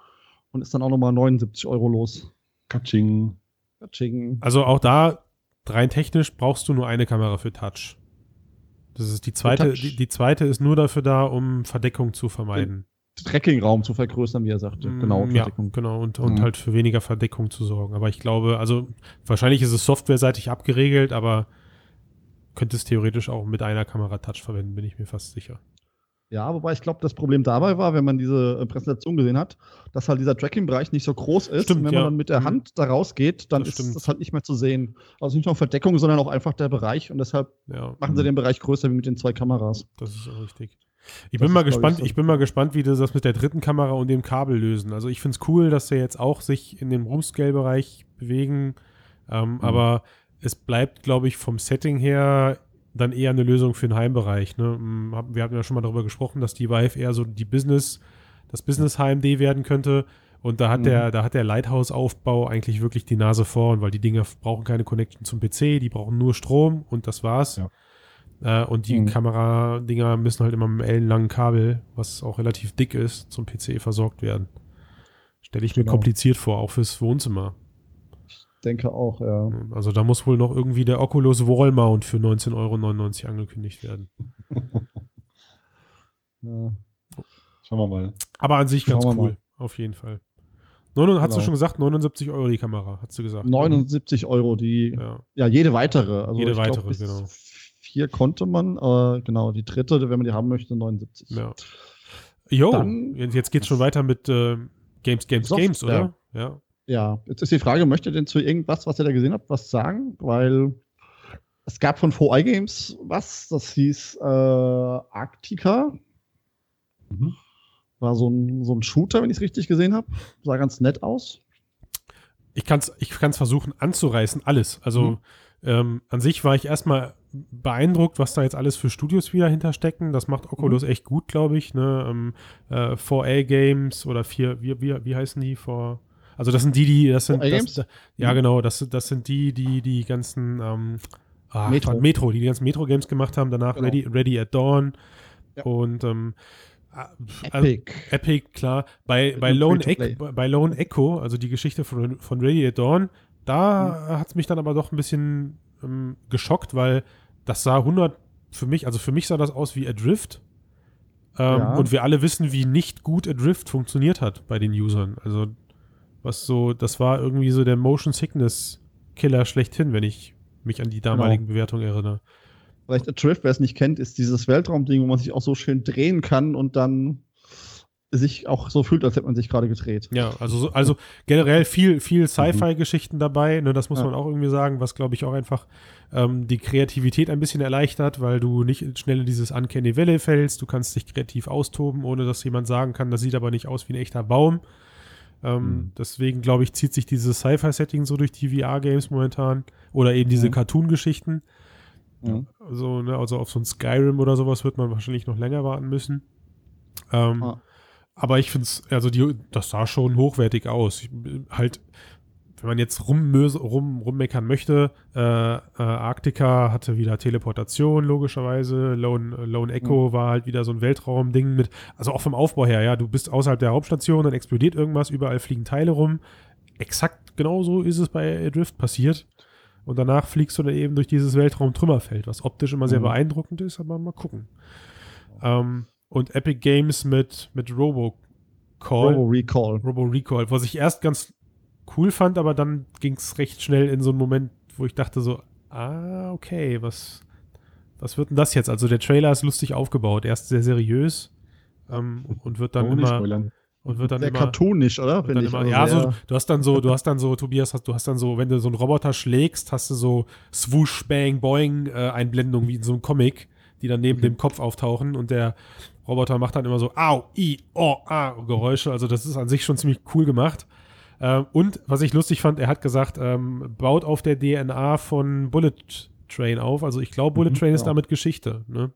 und ist dann auch nochmal 79 Euro los. Katsching. Katsching. Also auch da, rein technisch, brauchst du nur eine Kamera für Touch. Das ist die zweite, die, die zweite ist nur dafür da, um Verdeckung zu vermeiden. Tracking-Raum zu vergrößern, wie er sagte. Genau, Mm, ja, Verdeckung. genau. Und, und Mhm. halt für weniger Verdeckung zu sorgen. Aber ich glaube, also wahrscheinlich ist es softwareseitig abgeregelt, aber könntest theoretisch auch mit einer Kamera Touch verwenden, bin ich mir fast sicher. Ja, wobei ich glaube, das Problem dabei war, wenn man diese äh, Präsentation gesehen hat, dass halt dieser Tracking-Bereich nicht so groß ist. Stimmt, und wenn ja. man dann mit der Mhm. Hand da rausgeht, dann Das ist stimmt. das halt nicht mehr zu sehen. Also nicht nur Verdeckung, sondern auch einfach der Bereich. Und deshalb Ja, machen sie den Bereich größer wie mit den zwei Kameras. das ist auch richtig. Ich Das bin mal glaub ich, gespannt, so. ich bin mal gespannt, wie das das mit der dritten Kamera und dem Kabel lösen. Also ich finde es cool, dass sie jetzt auch sich in dem Roomscale-Bereich bewegen. Ähm, Mhm. Aber es bleibt, glaube ich, vom Setting her dann eher eine Lösung für den Heimbereich. Ne? Hab- Wir hatten ja schon mal darüber gesprochen, dass die Vive eher so die Business, das Business HMD werden könnte. Und da hat Mhm. der, da hat der Lighthouse-Aufbau eigentlich wirklich die Nase vorn, weil die Dinger brauchen keine Connection zum PC, die brauchen nur Strom und das war's. Ja. Äh, und die Mhm. Kameradinger müssen halt immer mit einem ellenlangen Kabel, was auch relativ dick ist, zum PC versorgt werden. Stelle ich mir Genau. kompliziert vor, auch fürs Wohnzimmer. Denke auch, ja. Also da muss wohl noch irgendwie der Oculus Wall Mount für 19,99 Euro angekündigt werden. ja. Schauen wir mal. Aber an sich ganz Schauen wir cool, auf jeden Fall. Hast du Genau. schon gesagt, 79 Euro die Kamera, hast du gesagt. 79 Euro, die, ja, Ja. jede weitere. Also Jede glaub, weitere, bis genau. Vier konnte man, äh, genau, die dritte, wenn man die haben möchte, 79. ja. Jo, Dann- jetzt jetzt geht's schon weiter mit äh, Games, Games, Software. Games, oder? Ja. Ja, jetzt ist die Frage, möchtet ihr denn zu irgendwas, was ihr da gesehen habt, was sagen? Weil es gab von 4i Games was, das hieß äh, Arctica. Mhm. War so ein, so ein Shooter, wenn ich es richtig gesehen habe. Sah ganz nett aus. Ich kann es ich kann's versuchen anzureißen, alles. Also Mhm. ähm, an sich war ich erstmal beeindruckt, was da jetzt alles für Studios wieder hinterstecken. Das macht Oculus mhm. echt gut, glaube ich. Ne? Ähm, äh, 4A Games oder 4, wie, wie, wie heißen die? 4, also das sind die, die, das sind, das, ja mhm. genau, das, das sind die, die die ganzen ähm, ah, Metro. Metro, die die ganzen Metro-Games gemacht haben, danach genau. Ready, Ready at Dawn ja. und ähm, ah, also Epic. Epic, klar. Bei, bei, Lone Echo, bei Lone Echo, also die Geschichte von, von Ready at Dawn, da mhm. hat es mich dann aber doch ein bisschen ähm, geschockt, weil das sah 100 für mich, also für mich sah das aus wie Adrift. Ähm, ja. Und wir alle wissen, wie nicht gut Adrift funktioniert hat bei den Usern. Also, was so, das war irgendwie so der Motion Sickness Killer schlechthin, wenn ich mich an die damaligen genau. Bewertungen erinnere. Vielleicht Adrift, wer es nicht kennt, ist dieses Weltraumding, wo man sich auch so schön drehen kann und dann sich auch so fühlt, als hätte man sich gerade gedreht. Ja, also, also generell viel, viel Sci-Fi-Geschichten dabei, ne, das muss ja. man auch irgendwie sagen, was glaube ich auch einfach ähm, die Kreativität ein bisschen erleichtert, weil du nicht schnell in dieses Uncanny Valley fällst, du kannst dich kreativ austoben, ohne dass jemand sagen kann, das sieht aber nicht aus wie ein echter Baum. Ähm, mhm. Deswegen glaube ich, zieht sich dieses Sci-Fi-Setting so durch die VR-Games momentan oder eben diese mhm. Cartoon-Geschichten. Mhm. Also, ne, also auf so ein Skyrim oder sowas wird man wahrscheinlich noch länger warten müssen. Ähm, ah. Aber ich finde es, also die, das sah schon hochwertig aus. Ich, halt, wenn man jetzt rum, rum, rummeckern möchte, äh, äh, Arktika hatte wieder Teleportation, logischerweise. Lone, Lone Echo mhm. war halt wieder so ein Weltraumding mit, also auch vom Aufbau her, ja, du bist außerhalb der Hauptstation, dann explodiert irgendwas, überall fliegen Teile rum. Exakt genauso ist es bei Adrift passiert. Und danach fliegst du dann eben durch dieses Weltraumtrümmerfeld, was optisch immer sehr mhm. beeindruckend ist, aber mal gucken. Ähm, und Epic Games mit, mit Robo Call. Robo Recall. Robo Recall, was ich erst ganz cool fand, aber dann ging es recht schnell in so einen Moment, wo ich dachte so, ah, okay, was, was wird denn das jetzt? Also der Trailer ist lustig aufgebaut, erst sehr seriös ähm, und wird dann oh, immer und wird dann sehr immer cartoonisch, oder? Immer, also ja, so, du hast dann so, du hast dann so, Tobias, du hast dann so, wenn du so einen Roboter schlägst, hast du so Swoosh, Bang, Boing äh, Einblendungen wie in so einem Comic, die dann neben mhm. dem Kopf auftauchen und der Roboter macht dann immer so Au, I, O, A Geräusche. Also das ist an sich schon ziemlich cool gemacht. Ähm, und was ich lustig fand, er hat gesagt, ähm, baut auf der DNA von Bullet Train auf. Also ich glaube, Bullet mhm, Train ist genau. damit Geschichte. Ne?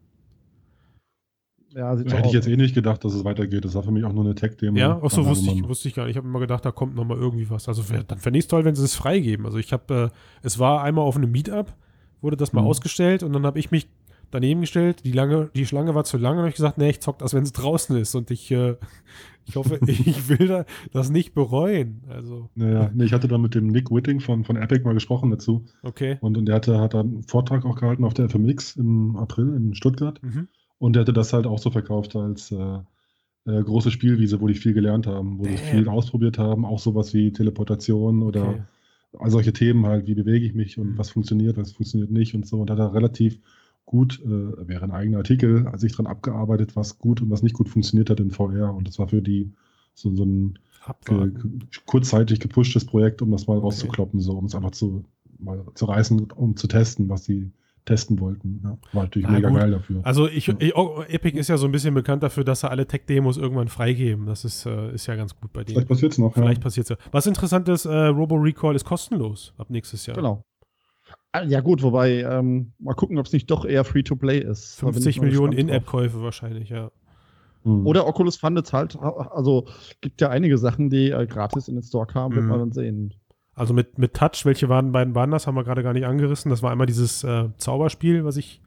Ja, sieht Hätte ich jetzt eh nicht gedacht, dass es weitergeht. Das war für mich auch nur eine Tech-Demo. Ja, auch so wusste ich, wusste ich gar nicht. Ich habe immer gedacht, da kommt noch mal irgendwie was. Also dann fände ich es toll, wenn sie es freigeben. Also ich habe, äh, es war einmal auf einem Meetup, wurde das mal mhm. ausgestellt und dann habe ich mich daneben gestellt. Die, lange, die Schlange war zu lang und habe ich gesagt, nee, ich zock das, wenn es draußen ist. Und ich, äh, ich hoffe, ich will da, das nicht bereuen. Also. Naja, nee, ich hatte da mit dem Nick Whitting von, von Epic mal gesprochen dazu. Okay. Und, und der hatte, hat einen Vortrag auch gehalten auf der FMX im April in Stuttgart. Mhm. Und der hatte das halt auch so verkauft als äh, äh, große Spielwiese, wo die viel gelernt haben, wo Damn. sie viel ausprobiert haben, auch sowas wie Teleportation oder okay. all solche Themen halt, wie bewege ich mich und mhm. was funktioniert, was funktioniert nicht und so. Und da hat er relativ gut, äh, wäre ein eigener Artikel, als ich dran abgearbeitet, was gut und was nicht gut funktioniert hat in VR. Und das war für die so, so ein ge, kurzzeitig gepushtes Projekt, um das mal okay. rauszukloppen, so, um es einfach zu, mal zu reißen, um zu testen, was die testen wollten. Ja, war natürlich ah, mega gut. geil dafür. Also ich, ja. ich, oh, Epic ist ja so ein bisschen bekannt dafür, dass sie alle Tech-Demos irgendwann freigeben. Das ist, äh, ist ja ganz gut bei denen. Vielleicht passiert es noch. Vielleicht ja. passiert es ja. Was interessant ist, äh, Robo Recall ist kostenlos ab nächstes Jahr. Genau. Ah, ja, gut, wobei, ähm, mal gucken, ob es nicht doch eher Free-to-Play ist. 50 Millionen In-App-Käufe wahrscheinlich, ja. Mhm. Oder Oculus fundet halt, also gibt ja einige Sachen, die äh, gratis in den Store kamen, wird mhm. man dann sehen. Also mit, mit Touch, welche waren, beiden waren das, haben wir gerade gar nicht angerissen. Das war einmal dieses äh, Zauberspiel, was ich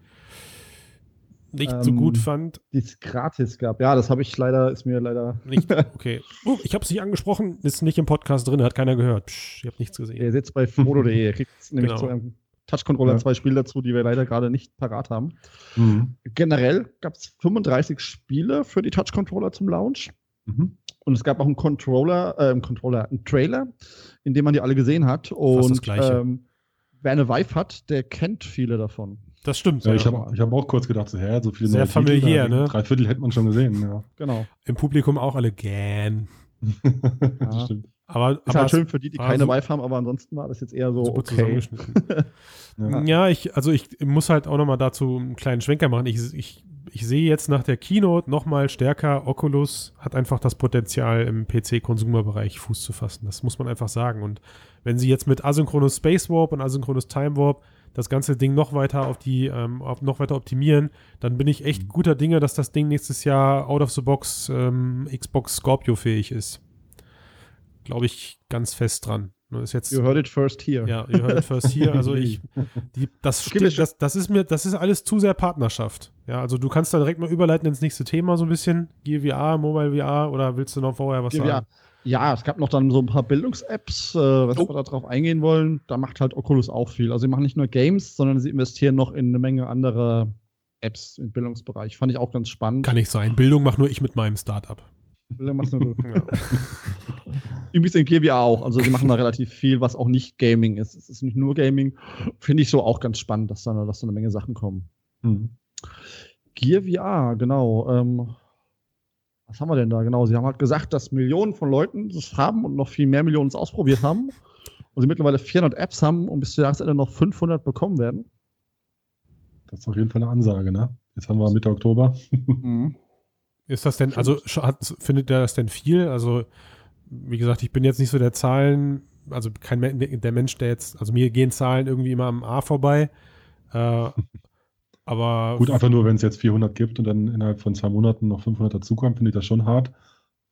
nicht ähm, so gut fand. Die es gratis gab. Ja, das habe ich leider, ist mir leider. Nicht, okay. Uh, ich habe es nicht angesprochen, ist nicht im Podcast drin, hat keiner gehört. Psch, ich habe nichts gesehen. Ihr sitzt bei foto.de, ihr kriegt nämlich genau. zu einem Touch-Controller ja. zwei Spiele dazu, die wir leider gerade nicht parat haben. Mhm. Generell gab es 35 Spiele für die Touch-Controller zum Launch. Mhm. Und es gab auch einen Controller, äh, einen Controller, einen Trailer, in dem man die alle gesehen hat. Und ähm, wer eine Vive hat, der kennt viele davon. Das stimmt. Ja, ja. Ich habe hab auch kurz gedacht, so, hä, so viele Sehr familiär, Titel, ne? Drei Viertel hätte man schon gesehen, ja. Genau. Im Publikum auch alle gern. das stimmt. Aber, ist aber halt schön für die, die keine so, Vive haben, aber ansonsten war das jetzt eher so okay. ja. ja, ich, also ich muss halt auch nochmal dazu einen kleinen Schwenker machen. Ich, ich, ich sehe jetzt nach der Keynote nochmal stärker, Oculus hat einfach das Potenzial im PC-Konsumerbereich Fuß zu fassen. Das muss man einfach sagen. Und wenn sie jetzt mit asynchronous Space Warp und asynchronous Time Warp das ganze Ding noch weiter auf die, ähm, auf, noch weiter optimieren, dann bin ich echt mhm. guter Dinge, dass das Ding nächstes Jahr out of the box ähm, Xbox Scorpio fähig ist. Glaube ich ganz fest dran. Ist jetzt, you heard it first here. Ja, you heard it first here. Also ich, die, das, das, das ist mir, das ist alles zu sehr Partnerschaft. Ja, also du kannst da direkt mal überleiten ins nächste Thema so ein bisschen. GVR, Mobile VR oder willst du noch vorher was GVR. sagen? Ja, es gab noch dann so ein paar Bildungs-Apps, äh, was oh. wir da drauf eingehen wollen. Da macht halt Oculus auch viel. Also sie machen nicht nur Games, sondern sie investieren noch in eine Menge andere Apps im Bildungsbereich. Fand ich auch ganz spannend. Kann nicht sein. Bildung mache nur ich mit meinem Startup. Bildung machst nur du. ja. Übrigens in GBA auch. Also sie machen da relativ viel, was auch nicht Gaming ist. Es ist nicht nur Gaming. Finde ich so auch ganz spannend, dass da, dass da eine Menge Sachen kommen. Mhm. Gear VR, genau. Ähm, was haben wir denn da genau? Sie haben halt gesagt, dass Millionen von Leuten das haben und noch viel mehr Millionen es ausprobiert haben. Und sie mittlerweile 400 Apps haben und bis zum Jahresende noch 500 bekommen werden. Das ist auf jeden Fall eine Ansage, ne? Jetzt haben wir Mitte Oktober. Mhm. Ist das denn, also hat, findet der das denn viel? Also, wie gesagt, ich bin jetzt nicht so der Zahlen, also kein der Mensch, der jetzt, also mir gehen Zahlen irgendwie immer am A vorbei. Äh, aber Gut, einfach nur, wenn es jetzt 400 gibt und dann innerhalb von zwei Monaten noch 500 dazukommen, finde ich das schon hart,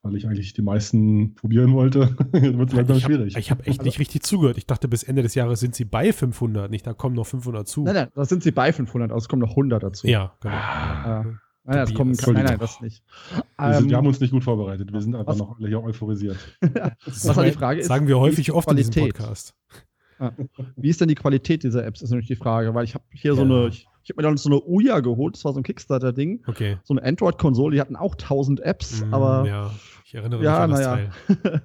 weil ich eigentlich die meisten probieren wollte. wird es langsam schwierig. ich habe echt also, nicht richtig zugehört. Ich dachte, bis Ende des Jahres sind sie bei 500, nicht da kommen noch 500 zu. Nein, nein, da sind sie bei 500, also es kommen noch 100 dazu. Ja, genau. Ah. Nein, das kommen, nein, nein, das nicht. Wir, sind, wir, ähm, haben uns nicht gut vorbereitet. Wir sind einfach was, noch alle hier euphorisiert. was war die Frage ist, sagen wir häufig oft in diesem Podcast. Wie ist denn die Qualität dieser Apps, ist nämlich die Frage, weil ich habe hier ja. so eine, ich, ich habe mir dann so eine Uya geholt, das war so ein Kickstarter-Ding. Okay. So eine Android-Konsole, die hatten auch 1000 Apps, mm, aber. Ja, ich erinnere mich ja, an das ja. Teil.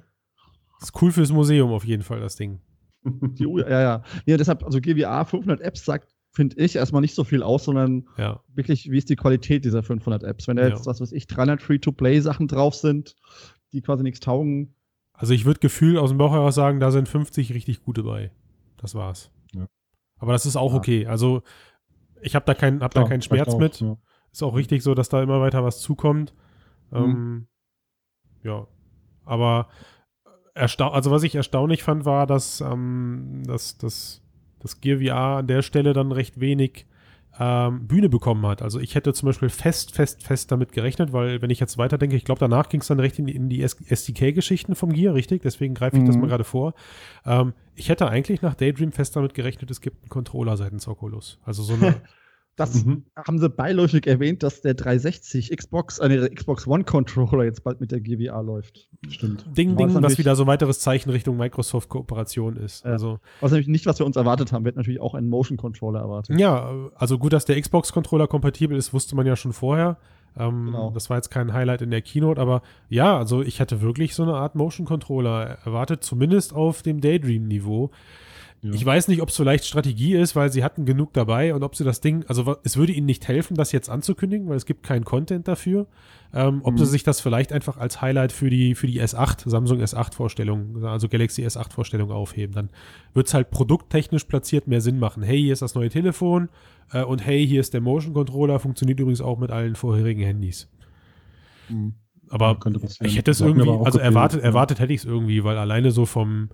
ist cool fürs Museum auf jeden Fall, das Ding. Die Uya, ja, ja. Ja, deshalb, also GWA 500 Apps sagt, finde ich, erstmal nicht so viel aus, sondern ja. wirklich, wie ist die Qualität dieser 500 Apps? Wenn da jetzt, ja. was weiß ich, 300 Free-to-Play-Sachen drauf sind, die quasi nichts taugen. Also ich würde Gefühl aus dem Bauch heraus sagen, da sind 50 richtig gute bei. Das war's. Ja. Aber das ist auch okay. Also ich habe da, kein, hab Klar, da keinen Schmerz auch, mit. Ja. Ist auch richtig so, dass da immer weiter was zukommt. Mhm. Ähm, ja. Aber also was ich erstaunlich fand, war, dass, ähm, dass, dass das Gear VR an der Stelle dann recht wenig ähm, Bühne bekommen hat. Also ich hätte zum Beispiel fest, fest, fest damit gerechnet, weil wenn ich jetzt weiterdenke, ich glaube, danach ging es dann recht in die, in die SDK-Geschichten vom Gear, richtig? Deswegen greife ich mhm. das mal gerade vor. Ähm, ich hätte eigentlich nach Daydream fest damit gerechnet, es gibt einen Controller seitens Oculus. Also so eine Das mhm. haben sie beiläufig erwähnt, dass der 360 Xbox, äh, Xbox One Controller jetzt bald mit der GWA läuft. Stimmt. Ding, Ding, was wieder so ein weiteres Zeichen Richtung Microsoft-Kooperation ist. Ja. Also, was nämlich nicht, was wir uns erwartet haben. Wir hätten natürlich auch einen Motion Controller erwartet. Ja, also gut, dass der Xbox-Controller kompatibel ist, wusste man ja schon vorher. Ähm, genau. Das war jetzt kein Highlight in der Keynote, aber ja, also ich hätte wirklich so eine Art Motion Controller erwartet, zumindest auf dem Daydream-Niveau. Ja. Ich weiß nicht, ob es vielleicht Strategie ist, weil sie hatten genug dabei und ob sie das Ding, also es würde ihnen nicht helfen, das jetzt anzukündigen, weil es gibt keinen Content dafür. Ähm, ob mhm. sie sich das vielleicht einfach als Highlight für die, für die S8, Samsung S8-Vorstellung, also Galaxy S8-Vorstellung aufheben. Dann wird es halt produkttechnisch platziert mehr Sinn machen. Hey, hier ist das neue Telefon äh, und hey, hier ist der Motion Controller, funktioniert übrigens auch mit allen vorherigen Handys. Mhm. Aber ich hätte es irgendwie, also erwartet, erwartet hätte ich es irgendwie, weil alleine so vom,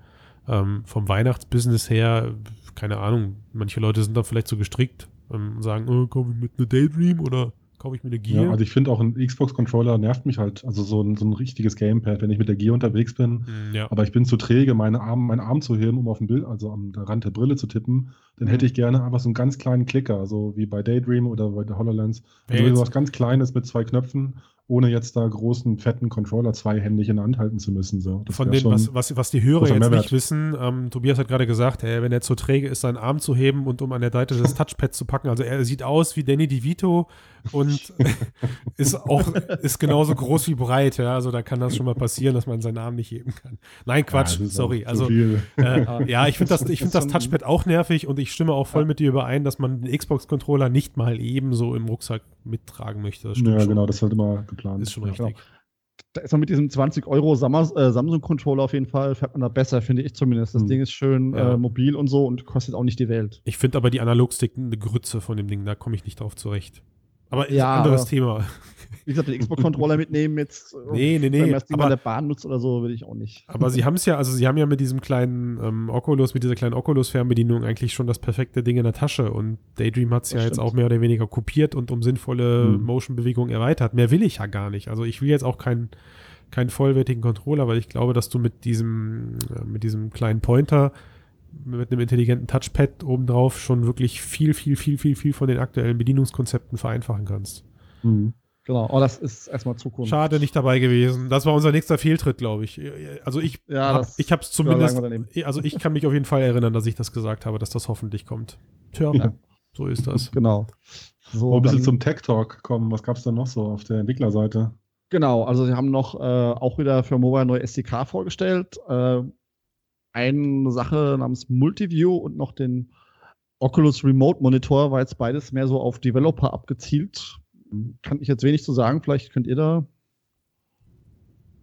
ähm, vom Weihnachtsbusiness her, keine Ahnung, manche Leute sind da vielleicht so gestrickt ähm, und sagen, oh, komm ich mit einer Daydream oder kaufe ich mir eine Gear. Ja, also ich finde auch ein Xbox-Controller nervt mich halt. Also so ein, so ein richtiges Gamepad, wenn ich mit der Gear unterwegs bin. Hm, ja. Aber ich bin zu träge, meine Arm, meinen Arm zu heben, um auf dem Bild, also am Rand der Brille zu tippen. Dann mhm. hätte ich gerne einfach so einen ganz kleinen Klicker, so wie bei Daydream oder bei der HoloLens. Also was ganz Kleines mit zwei Knöpfen ohne jetzt da großen, fetten Controller zweihändig in der Hand halten zu müssen. So. Von dem, was, was, was die Hörer jetzt Mehrwert. nicht wissen, ähm, Tobias hat gerade gesagt, hey, wenn er zu träge ist, seinen Arm zu heben und um an der Seite des Touchpads zu packen. Also er sieht aus wie Danny DeVito und ist auch ist genauso groß wie breit. Ja? Also da kann das schon mal passieren, dass man seinen Arm nicht heben kann. Nein, Quatsch, ja, sorry. Also äh, ja, ich finde das, ich finde das Touchpad auch nervig und ich stimme auch voll mit dir überein, dass man den Xbox-Controller nicht mal ebenso im Rucksack mittragen möchte. ja, schon. genau, das ist halt immer geplant. Ist schon richtig. Genau. Da ist man mit diesem 20 Euro äh, Samsung-Controller auf jeden Fall, fährt man da besser, finde ich zumindest. Das hm. Ding ist schön ja. äh, mobil und so und kostet auch nicht die Welt. Ich finde aber die Analogstick eine Grütze von dem Ding, da komme ich nicht drauf zurecht. Aber ist ja, ein anderes Thema. Wie gesagt, den Xbox-Controller mitnehmen jetzt. Nee, nee, nee. Wenn man das Ding aber, der Bahn nutzt oder so, will ich auch nicht. Aber sie haben es ja, also sie haben ja mit diesem kleinen ähm, Oculus, mit dieser kleinen Oculus-Fernbedienung eigentlich schon das perfekte Ding in der Tasche. Und Daydream hat es ja stimmt. jetzt auch mehr oder weniger kopiert und um sinnvolle mhm. Motion-Bewegungen erweitert. Mehr will ich ja gar nicht. Also ich will jetzt auch keinen keinen vollwertigen Controller, weil ich glaube, dass du mit diesem, äh, mit diesem kleinen Pointer mit einem intelligenten Touchpad obendrauf schon wirklich viel, viel, viel, viel, viel von den aktuellen Bedienungskonzepten vereinfachen kannst. Mhm. Genau, oh, das ist erstmal Zukunft. Schade, nicht dabei gewesen. Das war unser nächster Fehltritt, glaube ich. Also ich ja, hab, ich habe es zumindest, also ich kann mich auf jeden Fall erinnern, dass ich das gesagt habe, dass das hoffentlich kommt. Tja, ja. so ist das. Genau. So, oh, ein bisschen zum Tech Talk kommen. Was gab es denn noch so auf der Entwicklerseite? Genau, also sie haben noch äh, auch wieder für Mobile neue SDK vorgestellt. Äh, eine Sache namens Multiview und noch den Oculus Remote Monitor, war jetzt beides mehr so auf Developer abgezielt. Kann ich jetzt wenig zu sagen, vielleicht könnt ihr da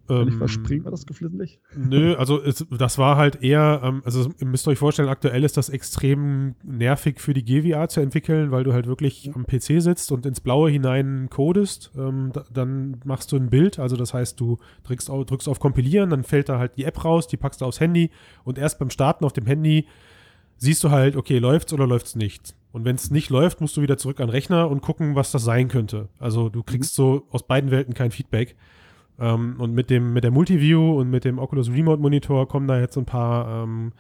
ähm, ich verspringen, war das geflissentlich? Nö, also es, das war halt eher, ähm, also ihr müsst euch vorstellen, aktuell ist das extrem nervig für die GVR zu entwickeln, weil du halt wirklich am PC sitzt und ins Blaue hinein codest. Ähm, da, dann machst du ein Bild, also das heißt, du drückst auf, drückst auf Kompilieren, dann fällt da halt die App raus, die packst du aufs Handy und erst beim Starten auf dem Handy siehst du halt, okay, läuft's oder läuft's nicht. Und wenn es nicht läuft, musst du wieder zurück an den Rechner und gucken, was das sein könnte. Also du kriegst mhm. so aus beiden Welten kein Feedback. Ähm, und mit dem, mit der Multiview und mit dem Oculus Remote Monitor kommen da jetzt so ein paar ähm,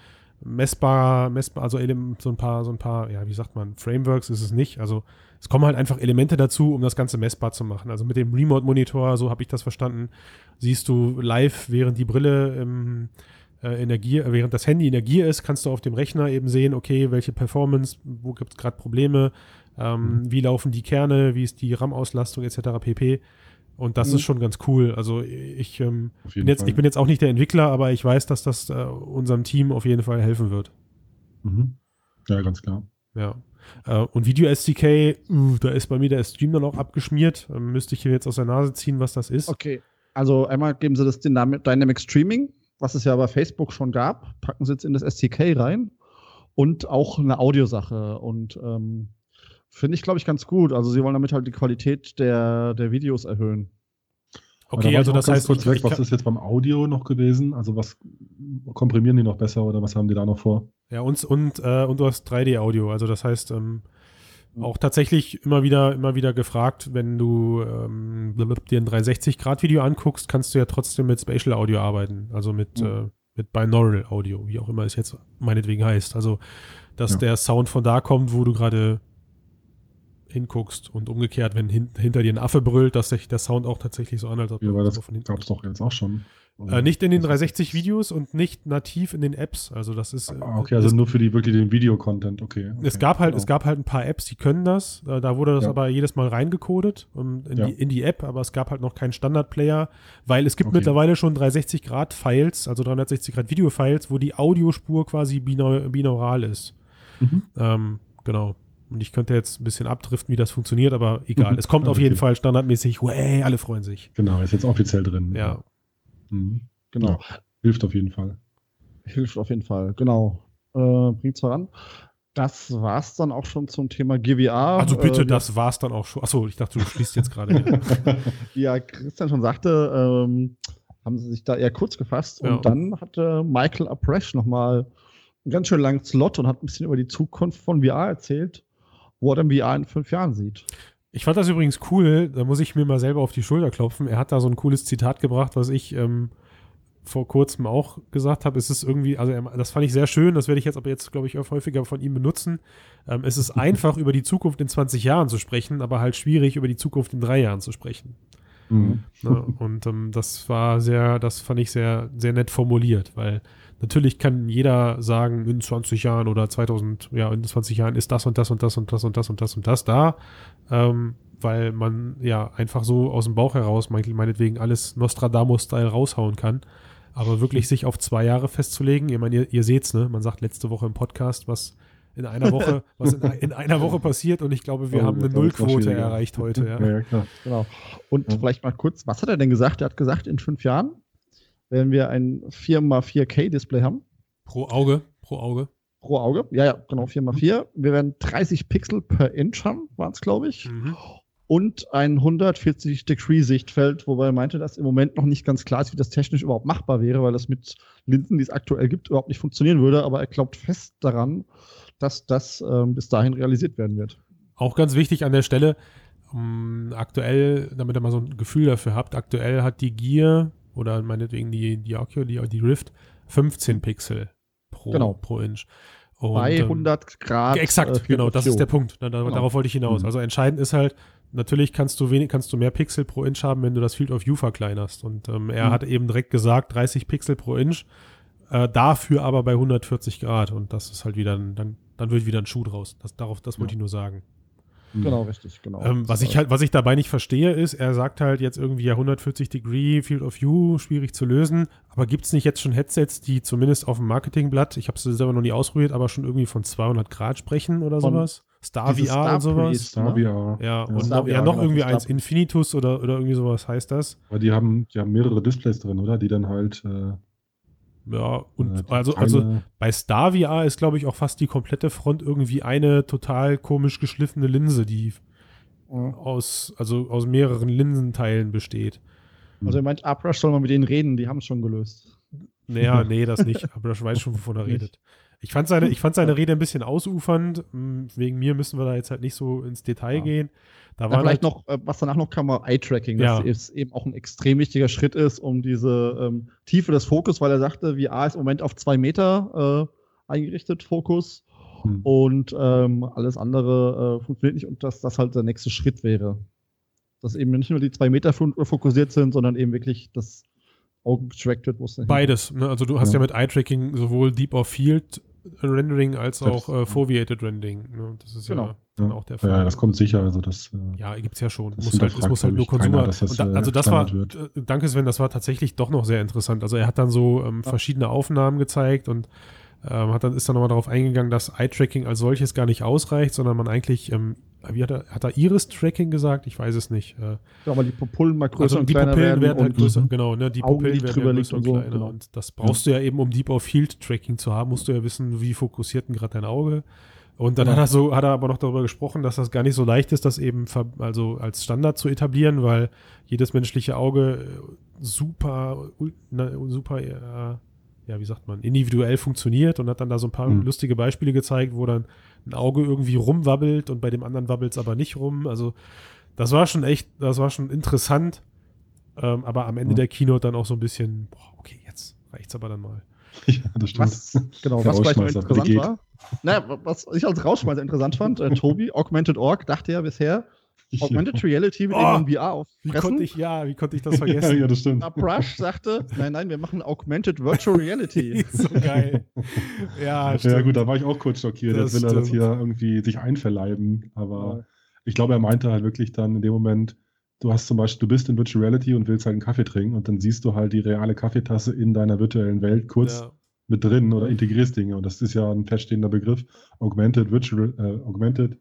messbar, messbar, also so ein paar, so ein paar, ja, wie sagt man, Frameworks ist es nicht. Also es kommen halt einfach Elemente dazu, um das Ganze messbar zu machen. Also mit dem Remote Monitor, so habe ich das verstanden, siehst du live, während die Brille im äh, Energie, während das Handy Energie ist, kannst du auf dem Rechner eben sehen, okay, welche Performance, wo gibt es gerade Probleme, ähm, mhm. wie laufen die Kerne, wie ist die RAM-Auslastung etc. pp. Und das mhm. ist schon ganz cool. Also ich, ähm, bin jetzt, ich bin jetzt auch nicht der Entwickler, aber ich weiß, dass das äh, unserem Team auf jeden Fall helfen wird. Mhm. Ja, ganz klar. Ja. Äh, und Video SDK, uh, da ist bei mir der Stream dann auch abgeschmiert. Ähm, müsste ich hier jetzt aus der Nase ziehen, was das ist. Okay. Also einmal geben sie das Dynamic Streaming, was es ja bei Facebook schon gab, packen sie jetzt in das SDK rein. Und auch eine Audiosache. Und ähm, Finde ich, glaube ich, ganz gut. Also sie wollen damit halt die Qualität der, der Videos erhöhen. Okay, also das heißt, kurz weg, was ist jetzt beim Audio noch gewesen? Also was komprimieren die noch besser oder was haben die da noch vor? Ja, und, und, äh, und du hast 3D-Audio. Also das heißt, ähm, auch tatsächlich immer wieder, immer wieder gefragt, wenn du ähm, dir ein 360-Grad-Video anguckst, kannst du ja trotzdem mit Spatial Audio arbeiten. Also mit, mhm. äh, mit Binaural Audio, wie auch immer es jetzt meinetwegen heißt. Also, dass ja. der Sound von da kommt, wo du gerade hinguckst und umgekehrt, wenn hin, hinter dir ein Affe brüllt, dass sich der Sound auch tatsächlich so anhört. Ja, aber das so gab es doch jetzt auch schon. Äh, nicht in den 360-Videos und nicht nativ in den Apps. Also das ist. Ah, okay, also nur für die wirklich den Video-Content, okay, okay. Es gab halt, genau. es gab halt ein paar Apps, die können das. Äh, da wurde das ja. aber jedes Mal reingecodet um, in, ja. die, in, die, App, aber es gab halt noch keinen Standard-Player, weil es gibt okay. mittlerweile schon 360-Grad-Files, also 360-Grad-Video-Files, wo die Audiospur quasi binaural ist. Mhm. Ähm, genau. Und ich könnte jetzt ein bisschen abdriften, wie das funktioniert, aber egal. Es kommt auf jeden Fall standardmäßig, hey, alle freuen sich. Genau, ist jetzt offiziell drin. Ja. Mhm. Genau. Ja, hilft auf jeden Fall. Hilft auf jeden Fall, genau. Äh, bringt's voran. Das war's dann auch schon zum Thema GWA. Also bitte, äh, das war's dann auch schon. Achso, ich dachte, du schließt jetzt gerade. ja, Christian schon sagte, ähm, haben sie sich da eher kurz gefasst. Ja. Und dann hatte Michael Apresh nochmal einen ganz schön langen Slot und hat ein bisschen über die Zukunft von VR erzählt wo er dann VR in fünf Jahren sieht. Ich fand das übrigens cool, da muss ich mir mal selber auf die Schulter klopfen. Er hat da so ein cooles Zitat gebracht, was ich ähm, vor kurzem auch gesagt habe. Es ist irgendwie, also das fand ich sehr schön, das werde ich jetzt aber jetzt, glaube ich, häufiger von ihm benutzen. Ähm, es ist einfach, über die Zukunft in 20 Jahren zu sprechen, aber halt schwierig, über die Zukunft in drei Jahren zu sprechen. Mhm. Ja, ne, und ähm, das war sehr, das fand ich sehr, sehr nett formuliert, weil Natürlich kann jeder sagen, in 20 Jahren oder 2000, ja, in 20 Jahren ist das und das und das und das und das und das und das da, ähm, weil man ja einfach so aus dem Bauch heraus meinetwegen alles Nostradamus-Style raushauen kann. Aber wirklich sich auf zwei Jahre festzulegen, ich meine, ihr, ihr seht's, ne? Man sagt letzte Woche im Podcast, was in einer Woche, was in, in einer Woche passiert und ich glaube, wir oh, haben eine Nullquote erreicht heute, ja. ja, klar. Genau. Und ja. vielleicht mal kurz, was hat er denn gesagt? Er hat gesagt, in fünf Jahren wenn wir ein 4x4K-Display haben. Pro Auge, pro Auge. Pro Auge, ja, ja, genau, 4x4. Wir werden 30 Pixel per Inch haben, waren es, glaube ich. Mhm. und ein 140-Degree-Sichtfeld, wobei er meinte, dass im Moment noch nicht ganz klar ist, wie das technisch überhaupt machbar wäre, weil das mit Linsen, die es aktuell gibt, überhaupt nicht funktionieren würde. Aber er glaubt fest daran, dass das äh, bis dahin realisiert werden wird. Auch ganz wichtig an der Stelle, um, ähm, aktuell, damit ihr mal so ein Gefühl dafür habt, aktuell hat die Gear oder meinetwegen die, die Oculus, die, die Rift 15 Pixel pro, genau. pro Inch. Und, Bei 100 ähm, Grad. Exakt, äh, genau, das ist der Punkt. Da, genau. Darauf wollte ich hinaus. Mhm. Also entscheidend ist halt, natürlich kannst du wenig, kannst du mehr Pixel pro Inch haben, wenn du das Field of View verkleinerst. Und ähm, er mhm. hat eben direkt gesagt, 30 Pixel pro Inch, äh, dafür aber bei 140 Grad. Und das ist halt wieder, ein, dann, dann wird wieder ein Schuh draus. Das, darauf, das wollte ja. ich nur sagen. Mhm. Genau, richtig, genau. Ähm, was ich halt, was ich dabei nicht verstehe, ist, er sagt halt jetzt irgendwie ja 140 Degree Field of View, schwierig zu lösen, aber gibt es nicht jetzt schon Headsets, die zumindest auf dem Marketingblatt, ich habe es selber noch nie ausprobiert, aber schon irgendwie von 200 Grad sprechen oder von sowas? Star VR Star und sowas. Star ne? VR. Ja, ja. und noch, ja, noch genau, irgendwie eins, Infinitus oder, oder irgendwie sowas heißt das. Aber die haben, die haben mehrere Displays drin, oder? Die dann halt äh ja, und also, also bei Star VR ist, glaube ich, auch fast die komplette Front irgendwie eine total komisch geschliffene Linse, die mhm. aus, also aus mehreren Linsenteilen besteht. Also er meint, Abrush soll man mit denen reden, die haben es schon gelöst. Naja, nee, das nicht. Abrush weiß schon, wovon er redet. Ich fand seine, ich fand seine Rede ein bisschen ausufernd. Hm, wegen mir müssen wir da jetzt halt nicht so ins Detail ja. gehen. Da war vielleicht halt, noch, äh, was danach noch kam, war Eye-Tracking, ja. das eben auch ein extrem wichtiger Schritt ist, um diese ähm, Tiefe des Fokus, weil er sagte, VR ist im Moment auf zwei Meter äh, eingerichtet, Fokus. Hm. Und ähm, alles andere äh, funktioniert nicht und dass das halt der nächste Schritt wäre. Dass eben nicht nur die zwei Meter fokussiert sind, sondern eben wirklich das Augen getrackt wird. Beides. Ne? Also du hast ja, ja mit Eye-Tracking sowohl Deep of Field Rendering als auch äh, Foveated Rendering. Ne? Das ist genau. ja dann auch der Fall. Ja, das kommt sicher. Also das, äh, ja, gibt es ja schon. Muss halt, es muss halt nur Konsumer. Keiner, das, da, also das war, wird. Äh, danke Sven, das war tatsächlich doch noch sehr interessant. Also er hat dann so ähm, verschiedene Aufnahmen gezeigt und ähm, hat dann, ist dann nochmal darauf eingegangen, dass Eye-Tracking als solches gar nicht ausreicht, sondern man eigentlich, ähm, wie hat er, hat er Iris-Tracking gesagt? Ich weiß es nicht. Äh, ja, aber die Pupillen mal größer also und die kleiner Pupillen werden, werden halt größer, genau, ne? Die Augen, Pupillen werden größer und so, kleiner. Genau. Und das brauchst ja. du ja eben, um Deep of Field Tracking zu haben, musst du ja wissen, wie fokussiert denn gerade dein Auge. Und dann ja. hat er so, hat er aber noch darüber gesprochen, dass das gar nicht so leicht ist, das eben also als Standard zu etablieren, weil jedes menschliche Auge äh, super, super, äh, ja, wie sagt man, individuell funktioniert und hat dann da so ein paar mhm. lustige Beispiele gezeigt, wo dann ein Auge irgendwie rumwabbelt und bei dem anderen wabbelt es aber nicht rum. Also das war schon echt, das war schon interessant, ähm, aber am Ende mhm. der Keynote dann auch so ein bisschen, boah, okay, jetzt reicht's aber dann mal. Ja, das stimmt. Was, genau, was vielleicht noch interessant war, naja, was ich als Rauschmeißer interessant fand, äh, Tobi, Augmented Org, dachte ja bisher, Augmented Reality mit oh, VR auf. Wie konnte ich, ja, wie konnte ich das vergessen? ja, das stimmt. Brush sagte, nein, nein, wir machen Augmented Virtual Reality. so geil. Ja, stimmt. ja, gut, da war ich auch kurz schockiert, das als will er das hier irgendwie sich einverleiben. Aber ja. ich glaube, er meinte halt wirklich dann in dem Moment, du hast zum Beispiel, du bist in Virtual Reality und willst halt einen Kaffee trinken und dann siehst du halt die reale Kaffeetasse in deiner virtuellen Welt kurz ja. mit drin oder integrierst Dinge. Und das ist ja ein feststehender Begriff. Augmented Virtual, äh, Augmented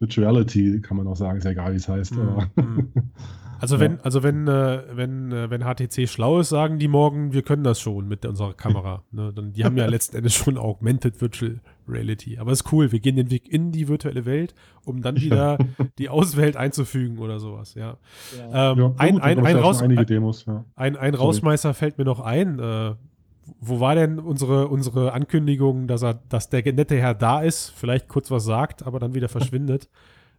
Virtuality kann man auch sagen, ist ja egal, wie es heißt. Mhm. Also ja. wenn, also wenn, äh, wenn, äh, wenn HTC schlau ist, sagen die morgen, wir können das schon mit unserer Kamera. ne? Dann, die haben ja letztendlich schon Augmented Virtual Reality. Aber ist cool, wir gehen den Weg in die virtuelle Welt, um dann wieder die Außenwelt einzufügen oder sowas, ja. ja. Ähm, ja ein, ein, ein, Raus, Demos, ein, ein Rausmeißer fällt mir noch ein, äh, wo war denn unsere, unsere Ankündigung, dass, er, dass der nette Herr da ist, vielleicht kurz was sagt, aber dann wieder verschwindet?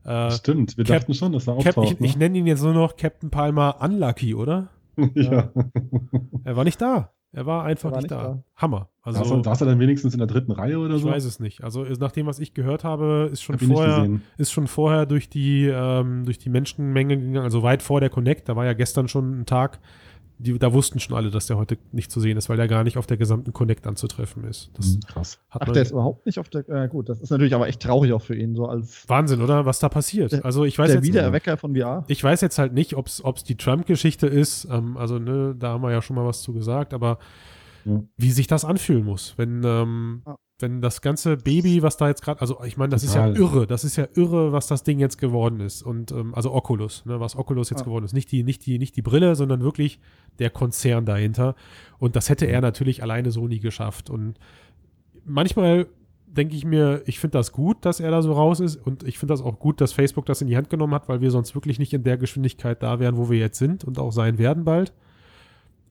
Äh, Stimmt, wir Cap dachten schon, dass er auftaucht. Cap, ich, ne? ich nenne ihn jetzt nur noch Captain Palmer Unlucky, oder? ja. Er war nicht da. Er war einfach war nicht, nicht da. da. Hammer. Also, saß, saß er dann wenigstens in der dritten Reihe oder ich so? Ich weiß es nicht. Also nach dem, was ich gehört habe, ist schon, vorher, ist schon vorher durch die, ähm, durch die Menschenmenge gegangen, also weit vor der Connect. Da war ja gestern schon ein Tag, die, da wussten schon alle, dass der heute nicht zu sehen ist, weil der gar nicht auf der gesamten Connect anzutreffen ist. Das mhm, krass. Ach, der ist überhaupt nicht auf der. Äh, gut, das ist natürlich aber echt traurig auch für ihn, so als. Wahnsinn, oder? Was da passiert. Der, also ich weiß der jetzt, Wiedererwecker von VR. Ich weiß jetzt halt nicht, ob es die Trump-Geschichte ist. Ähm, also, ne, da haben wir ja schon mal was zu gesagt, aber ja. wie sich das anfühlen muss, wenn. Ähm, ja wenn das ganze Baby, was da jetzt gerade, also ich meine, das Total. ist ja irre, das ist ja irre, was das Ding jetzt geworden ist. Und ähm, also Oculus, ne, was Oculus jetzt ja. geworden ist. Nicht die, nicht die, nicht die Brille, sondern wirklich der Konzern dahinter. Und das hätte er natürlich alleine so nie geschafft. Und manchmal denke ich mir, ich finde das gut, dass er da so raus ist und ich finde das auch gut, dass Facebook das in die Hand genommen hat, weil wir sonst wirklich nicht in der Geschwindigkeit da wären, wo wir jetzt sind und auch sein werden bald.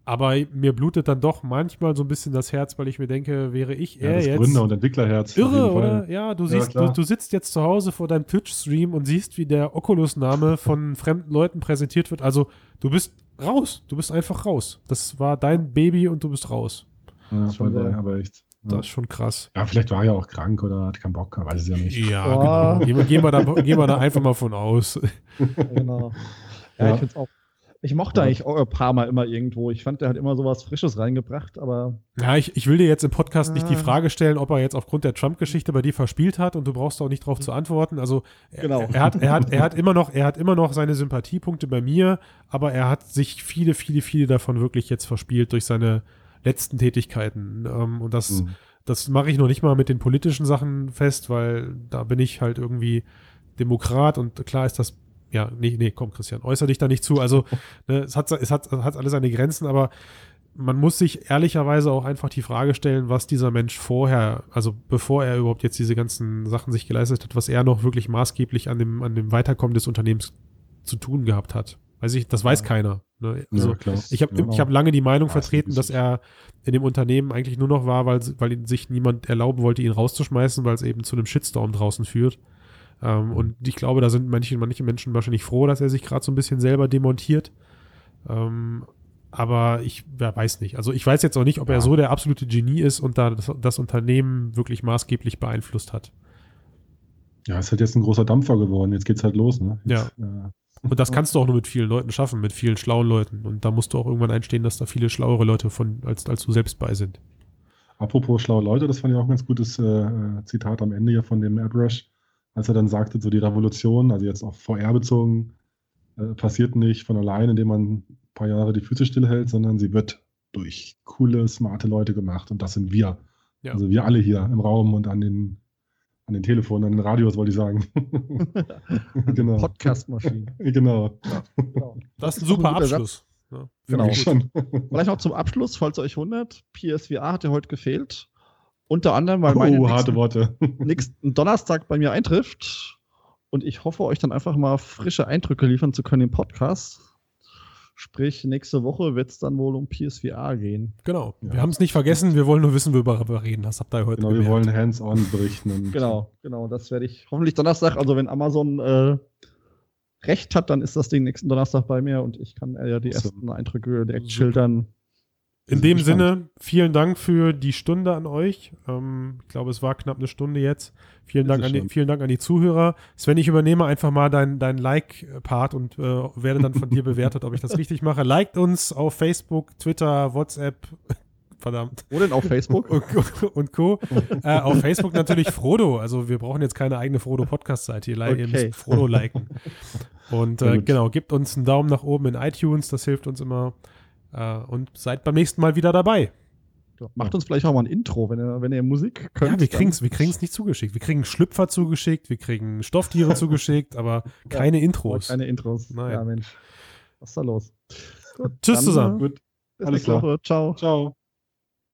Aber mir blutet dann doch manchmal so ein bisschen das Herz, weil ich mir denke, wäre ich er ja, jetzt. Gründer- und Entwicklerherz. Irre, oder? Ja, du siehst, ja, du, du, sitzt jetzt zu Hause vor deinem Twitch-Stream und siehst, wie der Oculus-Name von fremden Leuten präsentiert wird. Also, du bist raus. Du bist einfach raus. Das war dein Baby und du bist raus. Ja, das war der, aber echt. Das ist schon krass. Ja, vielleicht war er ja auch krank oder hat keinen Bock, weiß es ja nicht. Ja, oh. genau. Gehen wir, gehen, wir da, gehen wir da einfach mal von aus. Genau. Ja, ja. ich finde es auch ich mochte eigentlich ein paar Mal immer irgendwo. Ich fand, der hat immer sowas Frisches reingebracht, aber. Ja, ich, ich will dir jetzt im Podcast ah. nicht die ah. Frage stellen, ob er jetzt aufgrund der Trump-Geschichte bei dir verspielt hat und du brauchst auch nicht darauf zu antworten. Also genau. er, er, hat, er, hat, er, hat immer noch, er hat immer noch seine Sympathiepunkte bei mir, aber er hat sich viele, viele, viele davon wirklich jetzt verspielt durch seine letzten Tätigkeiten. Ähm, und das, mhm. das mache ich noch nicht mal mit den politischen Sachen fest, weil da bin ich halt irgendwie Demokrat und klar ist das ja, nee, nee, komm, Christian, äußere dich da nicht zu. Also, ne, es, hat, es, hat, hat alle seine Grenzen, aber man muss sich ehrlicherweise auch einfach die Frage stellen, was dieser Mensch vorher, also bevor er überhaupt jetzt diese ganzen Sachen sich geleistet hat, was er noch wirklich maßgeblich an dem, an dem Weiterkommen des Unternehmens zu tun gehabt hat. Weiß ich, das weiß ja. keiner. Ne? Also ja, ich habe ja. hab lange die Meinung vertreten, dass er in dem Unternehmen eigentlich nur noch war, weil, weil sich niemand erlauben wollte, ihn rauszuschmeißen, weil es eben zu einem Shitstorm draußen führt. Ähm, und ich glaube, da sind manche, manche Menschen wahrscheinlich froh, dass er sich gerade so ein bisschen selber demontiert. Ähm, aber ich ja, weiß nicht. Also ich weiß jetzt auch nicht, ob ja. er so der absolute Genie ist und da das, das, Unternehmen wirklich maßgeblich beeinflusst hat. Ja, ist halt jetzt ein großer Dampfer geworden. Jetzt geht's halt los, ne? Jetzt, ja. Äh, und das kannst du auch nur mit vielen Leuten schaffen, mit vielen schlauen Leuten. Und da musst du auch irgendwann einstehen, dass da viele schlauere Leute von, als, als du selbst bei sind. Apropos schlaue Leute, das fand ich auch ein ganz gutes äh, Zitat am Ende hier von dem Airbrush als er dann sagte, so die Revolution, also jetzt auch VR bezogen, äh, passiert nicht von allein, indem man ein paar Jahre die Füße stillhält, sondern sie wird durch coole, smarte Leute gemacht und das sind wir. Ja. Also wir alle hier im Raum und an den, an den Telefonen, an den Radios, wollte ich sagen. genau. Podcast-Maschinen. genau. Ja, genau. Das ist ein super Abschluss. Ja, genau. Schon. Vielleicht noch zum Abschluss, falls ihr euch wundert, PSVR hat ja heute gefehlt. Unter anderem, weil oh, meine nächsten, harte Worte. nächsten Donnerstag bei mir eintrifft. Und ich hoffe, euch dann einfach mal frische Eindrücke liefern zu können im Podcast. Sprich, nächste Woche wird es dann wohl um PSVR gehen. Genau. Ja. Wir haben es nicht vergessen, wir wollen nur wissen, worüber wir reden. Das habt ihr heute Genau, gemerkt. wir wollen hands-on berichten. genau, genau. Das werde ich hoffentlich Donnerstag, also wenn Amazon äh, recht hat, dann ist das Ding nächsten Donnerstag bei mir und ich kann äh, ja die ersten Eindrücke direkt schildern. In dem Sinne, vielen Dank für die Stunde an euch. Ähm, ich glaube, es war knapp eine Stunde jetzt. Vielen Dank, an die, vielen Dank an die Zuhörer. Sven, ich übernehme einfach mal deinen dein Like-Part und äh, werde dann von dir bewertet, ob ich das richtig mache. Liked uns auf Facebook, Twitter, WhatsApp. Verdammt. Wo denn auf Facebook? und, und Co. äh, auf Facebook natürlich Frodo. Also wir brauchen jetzt keine eigene Frodo-Podcast-Seite. Ihr, okay. ihr müsst Frodo liken. Und äh, genau, gebt uns einen Daumen nach oben in iTunes. Das hilft uns immer. Äh, und seid beim nächsten Mal wieder dabei. Macht uns vielleicht auch mal ein Intro, wenn ihr, wenn ihr Musik könnt. Ja, wir kriegen es wir kriegen's nicht zugeschickt. Wir kriegen Schlüpfer zugeschickt, wir kriegen Stofftiere zugeschickt, aber keine ja, Intros. Keine Intros. Nein. Ja, Mensch. Was ist da los? Gut, Tschüss dann, zusammen. Gut. Bis Alles klar. Woche. Ciao. Ciao.